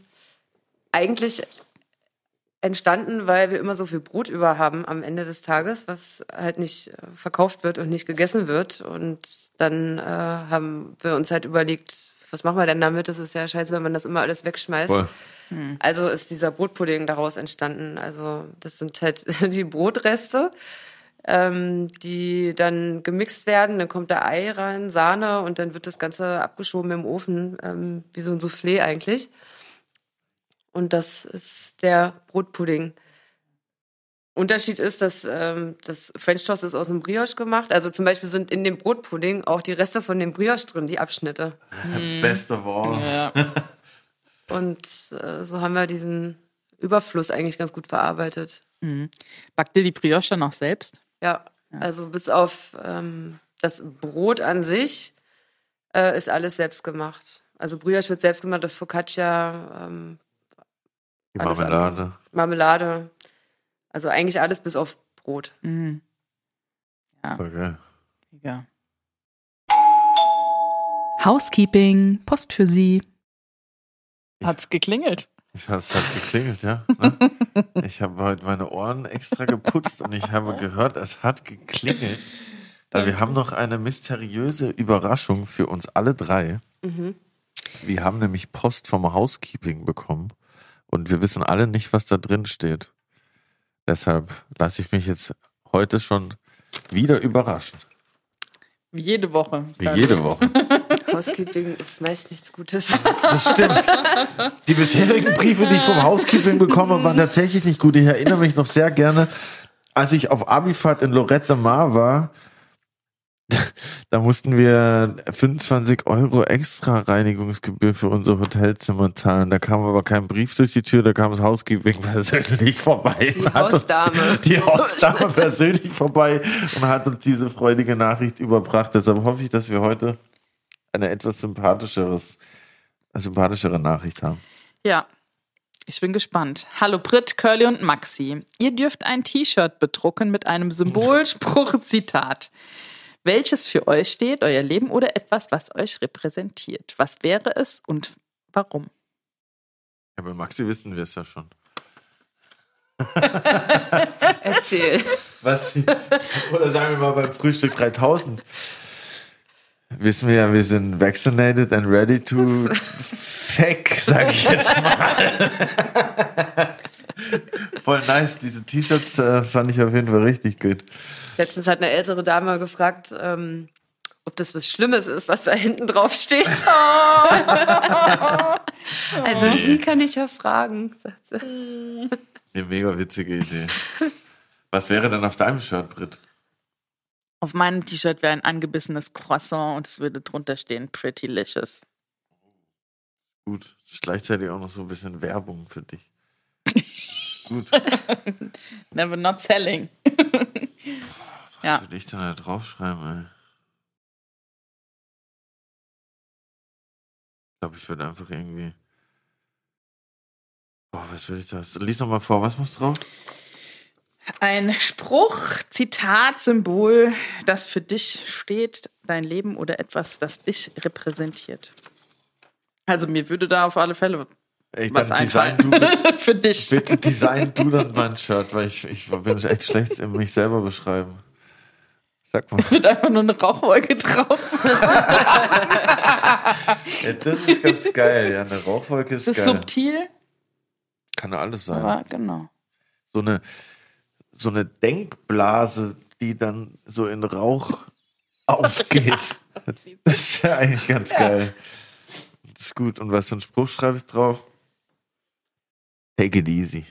eigentlich entstanden, weil wir immer so viel Brot über haben am Ende des Tages, was halt nicht äh, verkauft wird und nicht gegessen wird. Und dann äh, haben wir uns halt überlegt, was machen wir denn damit? Das ist ja scheiße, wenn man das immer alles wegschmeißt. Voll. Also ist dieser Brotpudding daraus entstanden. Also das sind halt die Brotreste, ähm, die dann gemixt werden. Dann kommt da Ei rein, Sahne und dann wird das Ganze abgeschoben im Ofen, ähm, wie so ein Soufflé eigentlich. Und das ist der Brotpudding. Unterschied ist, dass ähm, das French Toast ist aus einem Brioche gemacht. Also zum Beispiel sind in dem Brotpudding auch die Reste von dem Brioche drin, die Abschnitte. Best of all. Ja. Und äh, so haben wir diesen Überfluss eigentlich ganz gut verarbeitet. Backt ihr die Brioche dann auch selbst? Ja, also bis auf ähm, das Brot an sich äh, ist alles selbst gemacht. Also Brioche wird selbst gemacht, das Focaccia, ähm, Die Alles Marmelade. Also eigentlich alles bis auf Brot. Mhm. Voll geil. Ja. Housekeeping, Post für Sie. Hat's geklingelt? Ich habe es hat geklingelt, ja. Ne? Ich habe heute meine Ohren extra geputzt und ich habe gehört, es hat geklingelt. Weil wir haben noch eine mysteriöse Überraschung für uns alle drei. Wir haben nämlich Post vom Housekeeping bekommen und wir wissen alle nicht, was da drin steht. Deshalb lasse ich mich jetzt heute schon wieder überraschen. Wie jede Woche. Wie jede Woche. Housekeeping ist meist nichts Gutes. Das stimmt. Die bisherigen Briefe, die ich vom Housekeeping bekomme, waren tatsächlich nicht gut. Ich erinnere mich noch sehr gerne, als ich auf Abifahrt in Lorette Mar war, da mussten wir 25 Euro extra Reinigungsgebühr für unser Hotelzimmer zahlen. Da kam aber kein Brief durch die Tür, da kam das Housekeeping persönlich vorbei. Die Hausdame. Die Hausdame persönlich vorbei und hat uns diese freudige Nachricht überbracht. Deshalb hoffe ich, dass wir heute eine etwas sympathischeres, eine sympathischere Nachricht haben. Ja. Ich bin gespannt. Hallo Brit, Curly und Maxi. Ihr dürft ein T-Shirt bedrucken mit einem Symbolspruch, Zitat. Welches für euch steht, euer Leben oder etwas, was euch repräsentiert. Was wäre es und warum? Ja, bei Maxi wissen wir es ja schon. Erzähl. Was? Oder sagen wir mal beim Frühstück 3000. Wissen wir ja, wir sind vaccinated and ready to feck, sag ich jetzt mal. Voll nice. Diese T-Shirts äh, fand ich auf jeden Fall richtig gut. Letztens hat eine ältere Dame gefragt, ähm, ob das was Schlimmes ist, was da hinten drauf steht. also sie kann ich ja fragen. sagt sie. Eine mega witzige Idee. Was wäre denn auf deinem Shirt, Brit? Auf meinem T-Shirt wäre ein angebissenes Croissant und es würde drunter stehen Pretty Licious. Gut. Ist gleichzeitig auch noch so ein bisschen Werbung für dich. Gut. Never not selling. Was Ja. würde ich denn da draufschreiben, ey? Ich glaube, ich würde einfach irgendwie. Boah, was will ich da? Lies noch mal vor, was muss drauf? Ein Spruch, Zitat, Symbol, das für dich steht, dein Leben oder etwas, das dich repräsentiert. Also mir würde da auf alle Fälle Ey, was design du, für dich. bitte design du dann mein Shirt, weil ich, ich bin echt schlecht in mich selber beschreiben. Sag mal. Mit einfach nur eine Rauchwolke drauf. Ja, das ist ganz geil, ja. Eine Rauchwolke ist, Es ist geil. subtil, Kann ja alles sein. aber genau. so eine, so eine Denkblase, die dann so in Rauch aufgeht. Das wäre eigentlich ganz geil. Das ist gut. Und was für einen Spruch schreibe ich drauf? Take it easy.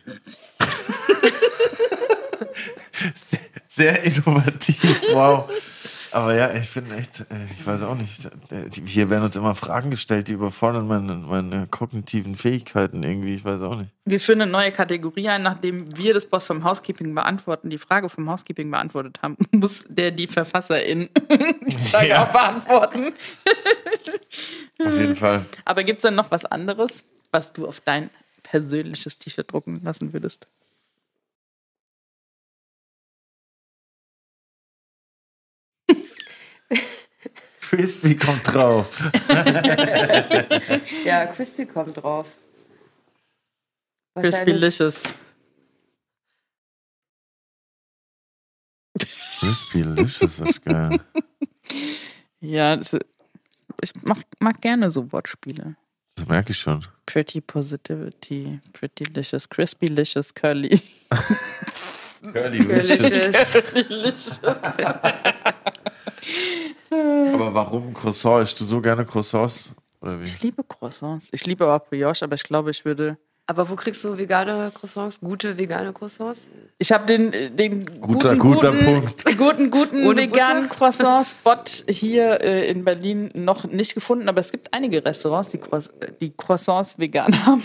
Sehr, innovativ, wow. Aber ja, ich finde echt, äh, ich weiß auch nicht, äh, hier werden uns immer Fragen gestellt, die überfordern meine, meine kognitiven Fähigkeiten irgendwie, ich weiß auch nicht. Wir führen eine neue Kategorie ein, nachdem wir das Boss vom Housekeeping beantworten, die Frage vom Housekeeping beantwortet haben, muss der die Verfasserin die Frage Ja. auch beantworten. Auf jeden Fall. Aber gibt es denn noch was anderes, was du auf dein persönliches T-Shirt drucken lassen würdest? Crispy kommt drauf. Ja, Crispy kommt drauf. Crispy Licious. Crispy Licious ist geil. Ja, das, ich mag, mag gerne so Wortspiele. Das merke ich schon. Pretty Positivity, Pretty Licious, Crispy Licious, Curly. Curly Licious. Delicious. Aber warum Croissant? Isst du so gerne Croissants? Oder wie? Ich liebe Croissants. Ich liebe aber Brioche, aber ich glaube, ich würde. Aber wo kriegst du vegane Croissants? Gute vegane Croissants? Ich habe den, den Guter, guten, guter guten, Punkt. guten, guten Ohne veganen Croissant-Spot hier äh, in Berlin noch nicht gefunden. Aber es gibt einige Restaurants, die, Croiss die Croissants vegan haben,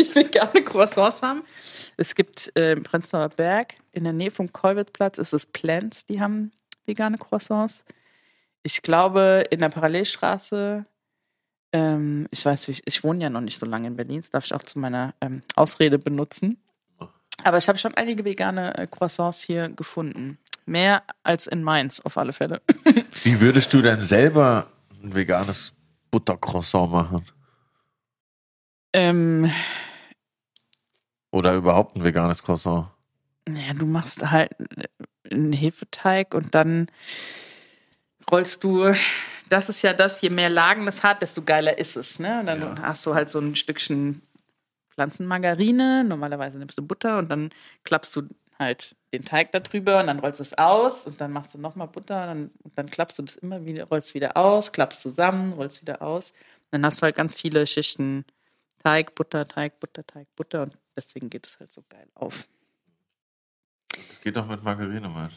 die vegane Croissants haben. Es gibt äh, im Prenzlauer Berg in der Nähe vom Kolwitzplatz ist es Plants, die haben vegane Croissants. Ich glaube, in der Parallelstraße, ähm, ich weiß, ich, ich wohne ja noch nicht so lange in Berlin, das darf ich auch zu meiner ähm, Ausrede benutzen. Aber ich habe schon einige vegane äh, Croissants hier gefunden. Mehr als in Mainz, auf alle Fälle. Wie würdest du denn selber ein veganes Buttercroissant machen? ähm, Oder überhaupt ein veganes Croissant? naja, du machst halt einen Hefeteig und dann rollst du, das ist ja das, je mehr Lagen es hat, desto geiler ist es. Ne? Und dann Ja. hast du halt so ein Stückchen Pflanzenmargarine, normalerweise nimmst du Butter und dann klappst du halt den Teig da drüber und dann rollst du es aus und dann machst du nochmal Butter und dann, und dann klappst du das immer wieder, rollst wieder aus, klappst zusammen, rollst wieder aus. dann hast du halt ganz viele Schichten Teig, Butter, Teig, Butter, Teig, Butter und deswegen geht es halt so geil auf. Das geht doch mit Margarine, Mann.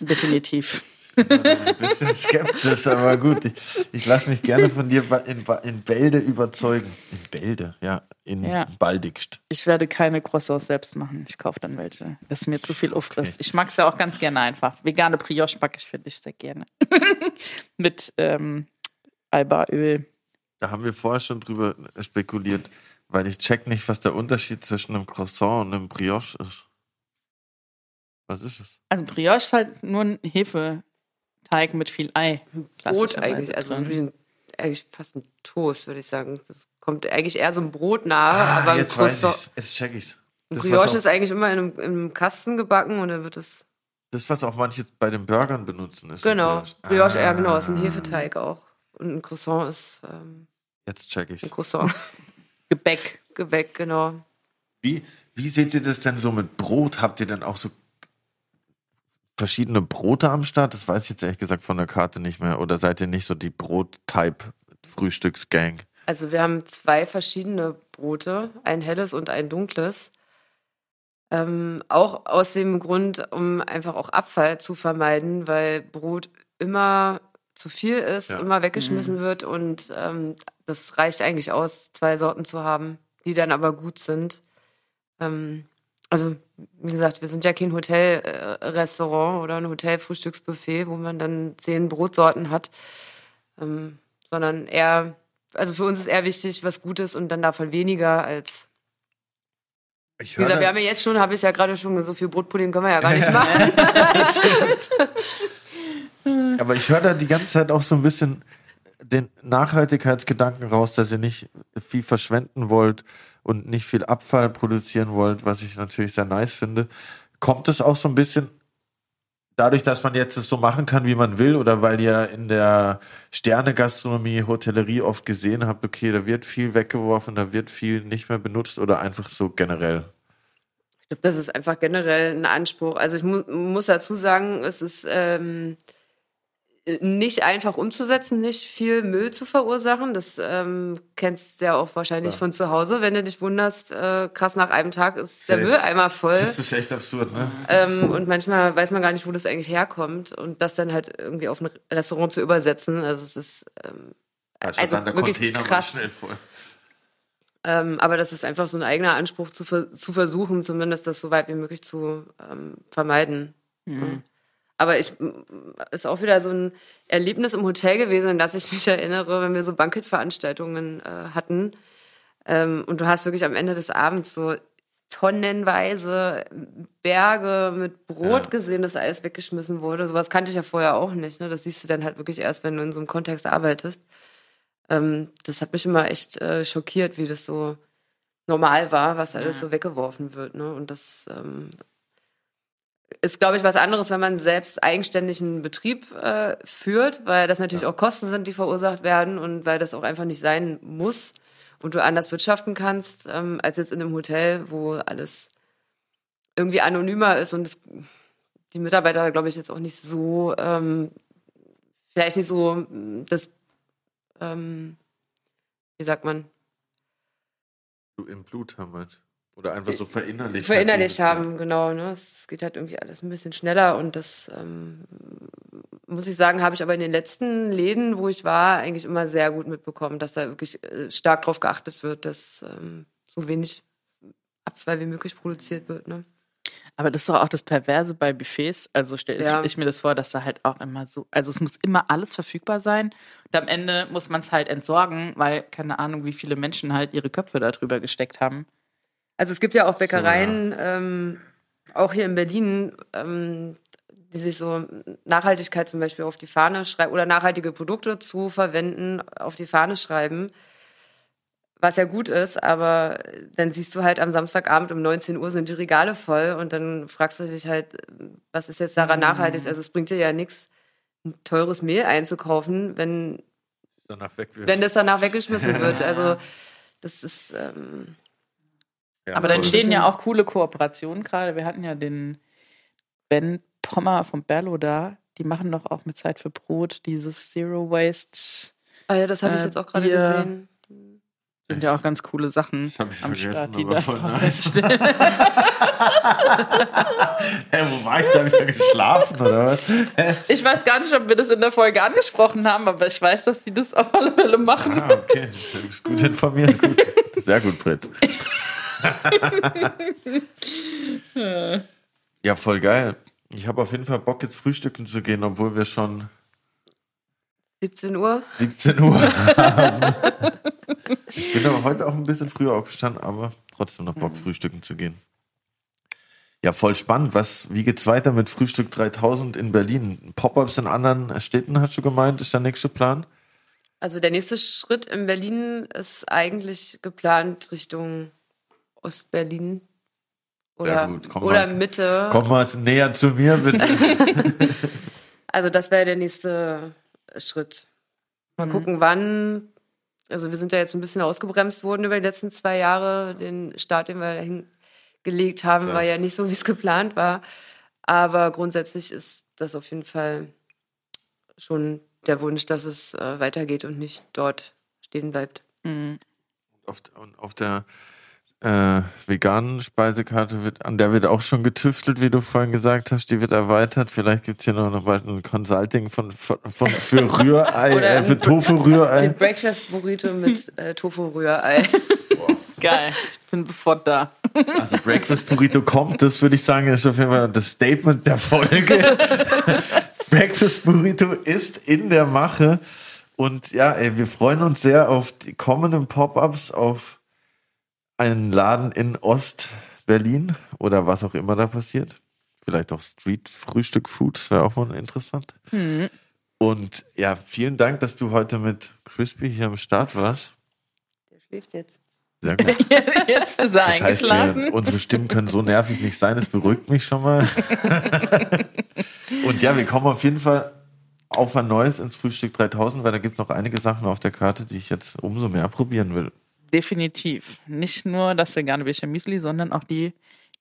Definitiv. Ein bisschen skeptisch, aber gut. Ich, ich lasse mich gerne von dir in, in Bälde überzeugen. In Bälde, ja. In Ja. Baldigst. Ich werde keine Croissants selbst machen. Ich kaufe dann welche. Das ist mir zu viel auffrisst. Ich mag es ja auch ganz gerne einfach. Vegane Brioche backe ich für dich sehr gerne. Mit ähm, Albaöl. Da haben wir vorher schon drüber spekuliert, weil ich check nicht, was der Unterschied zwischen einem Croissant und einem Brioche ist. Was ist es? Also Brioche ist halt nur ein Hefeteig mit viel Ei. Brot klassischerweise eigentlich, also ein, eigentlich fast ein Toast, würde ich sagen. Das kommt eigentlich eher so ein Brot nahe, aber ein Ah, jetzt weiß Croissant. ich's. Jetzt check ich's. Ein Das, Brioche ist eigentlich immer in einem, in einem Kasten gebacken und dann wird es. das, was auch manche bei den Burgern benutzen, ist ein Genau. Brioche, ja, genau, ist ein Ah, Hefeteig auch. Und ein Croissant ist ähm, Jetzt check ein ich's. Croissant. Gebäck. Gebäck, genau. Wie, wie seht ihr das denn so mit Brot? Habt ihr denn auch so verschiedene Brote am Start? Das weiß ich jetzt ehrlich gesagt von der Karte nicht mehr. Oder seid ihr nicht so die Brot-Type-Frühstücksgang? Also wir haben zwei verschiedene Brote, ein helles und ein dunkles. Ähm, auch aus dem Grund, um einfach auch Abfall zu vermeiden, weil Brot immer zu viel ist, Ja. immer weggeschmissen wird und ähm, das reicht eigentlich aus, zwei Sorten zu haben, die dann aber gut sind. Ähm, also wie gesagt, wir sind ja kein Hotelrestaurant oder ein Hotelfrühstücksbuffet, wo man dann zehn Brotsorten hat, ähm, sondern eher, also für uns ist eher wichtig, was Gutes und dann davon weniger als Ich wie gesagt, wir haben ja jetzt schon, habe ich ja gerade schon gesagt, so viel Brotpudding können wir ja gar nicht machen. aber ich höre da die ganze Zeit auch so ein bisschen den Nachhaltigkeitsgedanken raus, dass ihr nicht viel verschwenden wollt und nicht viel Abfall produzieren wollt, was ich natürlich sehr nice finde. Kommt es auch so ein bisschen dadurch, dass man jetzt es so machen kann, wie man will, oder weil ihr in der Sterne-Gastronomie, Hotellerie oft gesehen habt, okay, da wird viel weggeworfen, da wird viel nicht mehr benutzt oder einfach so generell? Ich glaube, das ist einfach generell ein Anspruch. Also ich mu muss dazu sagen, es ist ähm, nicht einfach umzusetzen, nicht viel Müll zu verursachen. Das ähm, kennst du ja auch wahrscheinlich Ja. von zu Hause, wenn du dich wunderst, äh, krass nach einem Tag ist Safe. der Mülleimer voll. Das ist echt absurd, ne? Ähm, und manchmal weiß man gar nicht, wo das eigentlich herkommt. Und das dann halt irgendwie auf ein Restaurant zu übersetzen, also es ist ähm, Also, also dann der wirklich Container krass. schnell voll. Ähm, aber das ist einfach so ein eigener Anspruch zu, ver zu versuchen, zumindest das so weit wie möglich zu ähm, vermeiden. Ja. Aber ich ist auch wieder so ein Erlebnis im Hotel gewesen, an das ich mich erinnere, wenn wir so Bankettveranstaltungen äh, hatten. Ähm, und du hast wirklich am Ende des Abends so tonnenweise Berge mit Brot Ja. gesehen, das alles weggeschmissen wurde. Sowas kannte ich ja vorher auch nicht. Ne? Das siehst du dann halt wirklich erst, wenn du in so einem Kontext arbeitest. Ähm, das hat mich immer echt äh, schockiert, wie das so normal war, was alles so weggeworfen wird. Ne? Und das ähm, ist, glaube ich, was anderes, wenn man selbst eigenständig einen Betrieb äh, führt, weil das natürlich auch Kosten sind, die verursacht werden und weil das auch einfach nicht sein muss und du anders wirtschaften kannst, ähm, als jetzt in einem Hotel, wo alles irgendwie anonymer ist und es, die Mitarbeiter, glaube ich, jetzt auch nicht so, ähm, vielleicht nicht so mm, das, ähm, wie sagt man, Im Blut haben halt. Oder einfach so verinnerlicht. verinnerlicht halt haben, genau. Ne? Es geht halt irgendwie alles ein bisschen schneller und das ähm, muss ich sagen, habe ich aber in den letzten Läden, wo ich war, eigentlich immer sehr gut mitbekommen, dass da wirklich äh, stark drauf geachtet wird, dass ähm, so wenig Abfall wie möglich produziert wird. Ne? Aber das ist doch auch das Perverse bei Buffets. Also stelle Ja. ich mir das vor, dass da halt auch immer so, also es muss immer alles verfügbar sein. Und am Ende muss man es halt entsorgen, weil keine Ahnung, wie viele Menschen halt ihre Köpfe da drüber gesteckt haben. Also es gibt ja auch Bäckereien, ähm, auch hier in Berlin, ähm, die sich so Nachhaltigkeit zum Beispiel auf die Fahne schreiben oder nachhaltige Produkte zu verwenden auf die Fahne schreiben. Was ja gut ist, aber dann siehst du halt am Samstagabend um 19 Uhr sind die Regale voll und dann fragst du dich halt, was ist jetzt daran nachhaltig? Also es bringt dir ja nichts, ein teures Mehl einzukaufen, wenn, Danach wenn das danach weggeschmissen wird. Also das ist, ähm, Ja, Aber da entstehen ja auch coole Kooperationen gerade. Wir hatten ja den Ben Pommer vom Berlo da. Die machen doch auch mit Zeit für Brot dieses Zero Waste. ah ja, das habe ich Äh, jetzt auch gerade gesehen. Sind ja auch ganz coole Sachen ich am vergessen, Start, die aber da voll nice. feststehen. Hä, wo war ich? Da hab ich da geschlafen, oder was? Ich weiß gar nicht, ob wir das in der Folge angesprochen haben, aber ich weiß, dass die das auf alle Fälle machen. Ah, okay. Du bist gut informiert. Gut. Sehr gut, Britt. Ja, voll geil. Ich habe auf jeden Fall Bock, jetzt frühstücken zu gehen, obwohl wir schon 17 Uhr. 17 Uhr. Ich bin aber heute auch ein bisschen früher aufgestanden, aber trotzdem noch Bock, frühstücken zu gehen. Ja, voll spannend. Was, wie geht's weiter mit Frühstück 3000 in Berlin? Pop-ups in anderen Städten, hast du gemeint, ist der nächste Plan? Also der nächste Schritt in Berlin ist eigentlich geplant Richtung Ostberlin. Oder, gut, komm oder mal. Mitte. Komm mal näher zu mir, bitte. Also das wäre der nächste Schritt. Mal gucken, wann. Also wir sind ja jetzt ein bisschen ausgebremst worden über die letzten zwei Jahre. Den Start, den wir dahin gelegt haben, Klar. war ja nicht so, wie es geplant war. Aber grundsätzlich ist das auf jeden Fall schon der Wunsch, dass es äh, weitergeht und nicht dort stehen bleibt. auf, und auf der äh, veganen Speisekarte wird, an der wird auch schon getüftelt, wie du vorhin gesagt hast, die wird erweitert. Vielleicht gibt es hier noch, noch bald ein Consulting von, von, von für Rührei, äh, für Tofu-Rührei. Den Breakfast Burrito mit äh, Tofu-Rührei. Geil. Ich bin sofort da. Also Breakfast Burrito kommt, das würde ich sagen, ist auf jeden Fall das Statement der Folge. Breakfast Burrito ist in der Mache. Und ja, ey, wir freuen uns sehr auf die kommenden Pop-ups, auf einen Laden in Ost-Berlin oder was auch immer da passiert. Vielleicht auch Street-Frühstück-Food, das wäre auch mal interessant. Und ja, vielen Dank, dass du heute mit Crispy hier am Start warst. Der schläft jetzt. Sehr gut. Jetzt ist er Das heißt, eingeschlafen. wir, unsere Stimmen können so nervig nicht sein, das beruhigt mich schon mal. Und ja, wir kommen auf jeden Fall auf ein neues ins Frühstück 3000, weil da gibt es noch einige Sachen auf der Karte, die ich jetzt umso mehr probieren will. Definitiv. Nicht nur das vegane Bisschen Müsli, sondern auch die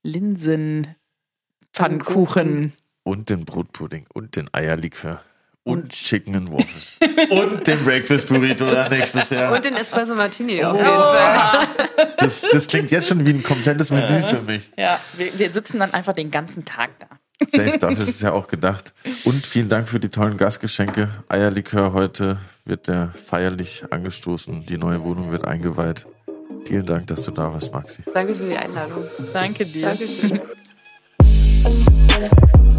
Linsenpfannkuchen. Und den Brotpudding und den Eierlikör. Und, Chicken and Waffles. und den Breakfast Burrito da nächstes Jahr. Und den Espresso Martini auf Oh. jeden Fall. Das, das klingt jetzt schon wie ein komplettes Menü für mich. Ja, wir, wir sitzen dann einfach den ganzen Tag da. Safe, dafür ist es ja auch gedacht. Und vielen Dank für die tollen Gastgeschenke. Eierlikör heute wird der feierlich angestoßen. Die neue Wohnung wird eingeweiht. Vielen Dank, dass du da warst, Maxi. Danke für die Einladung. Danke dir. Dankeschön.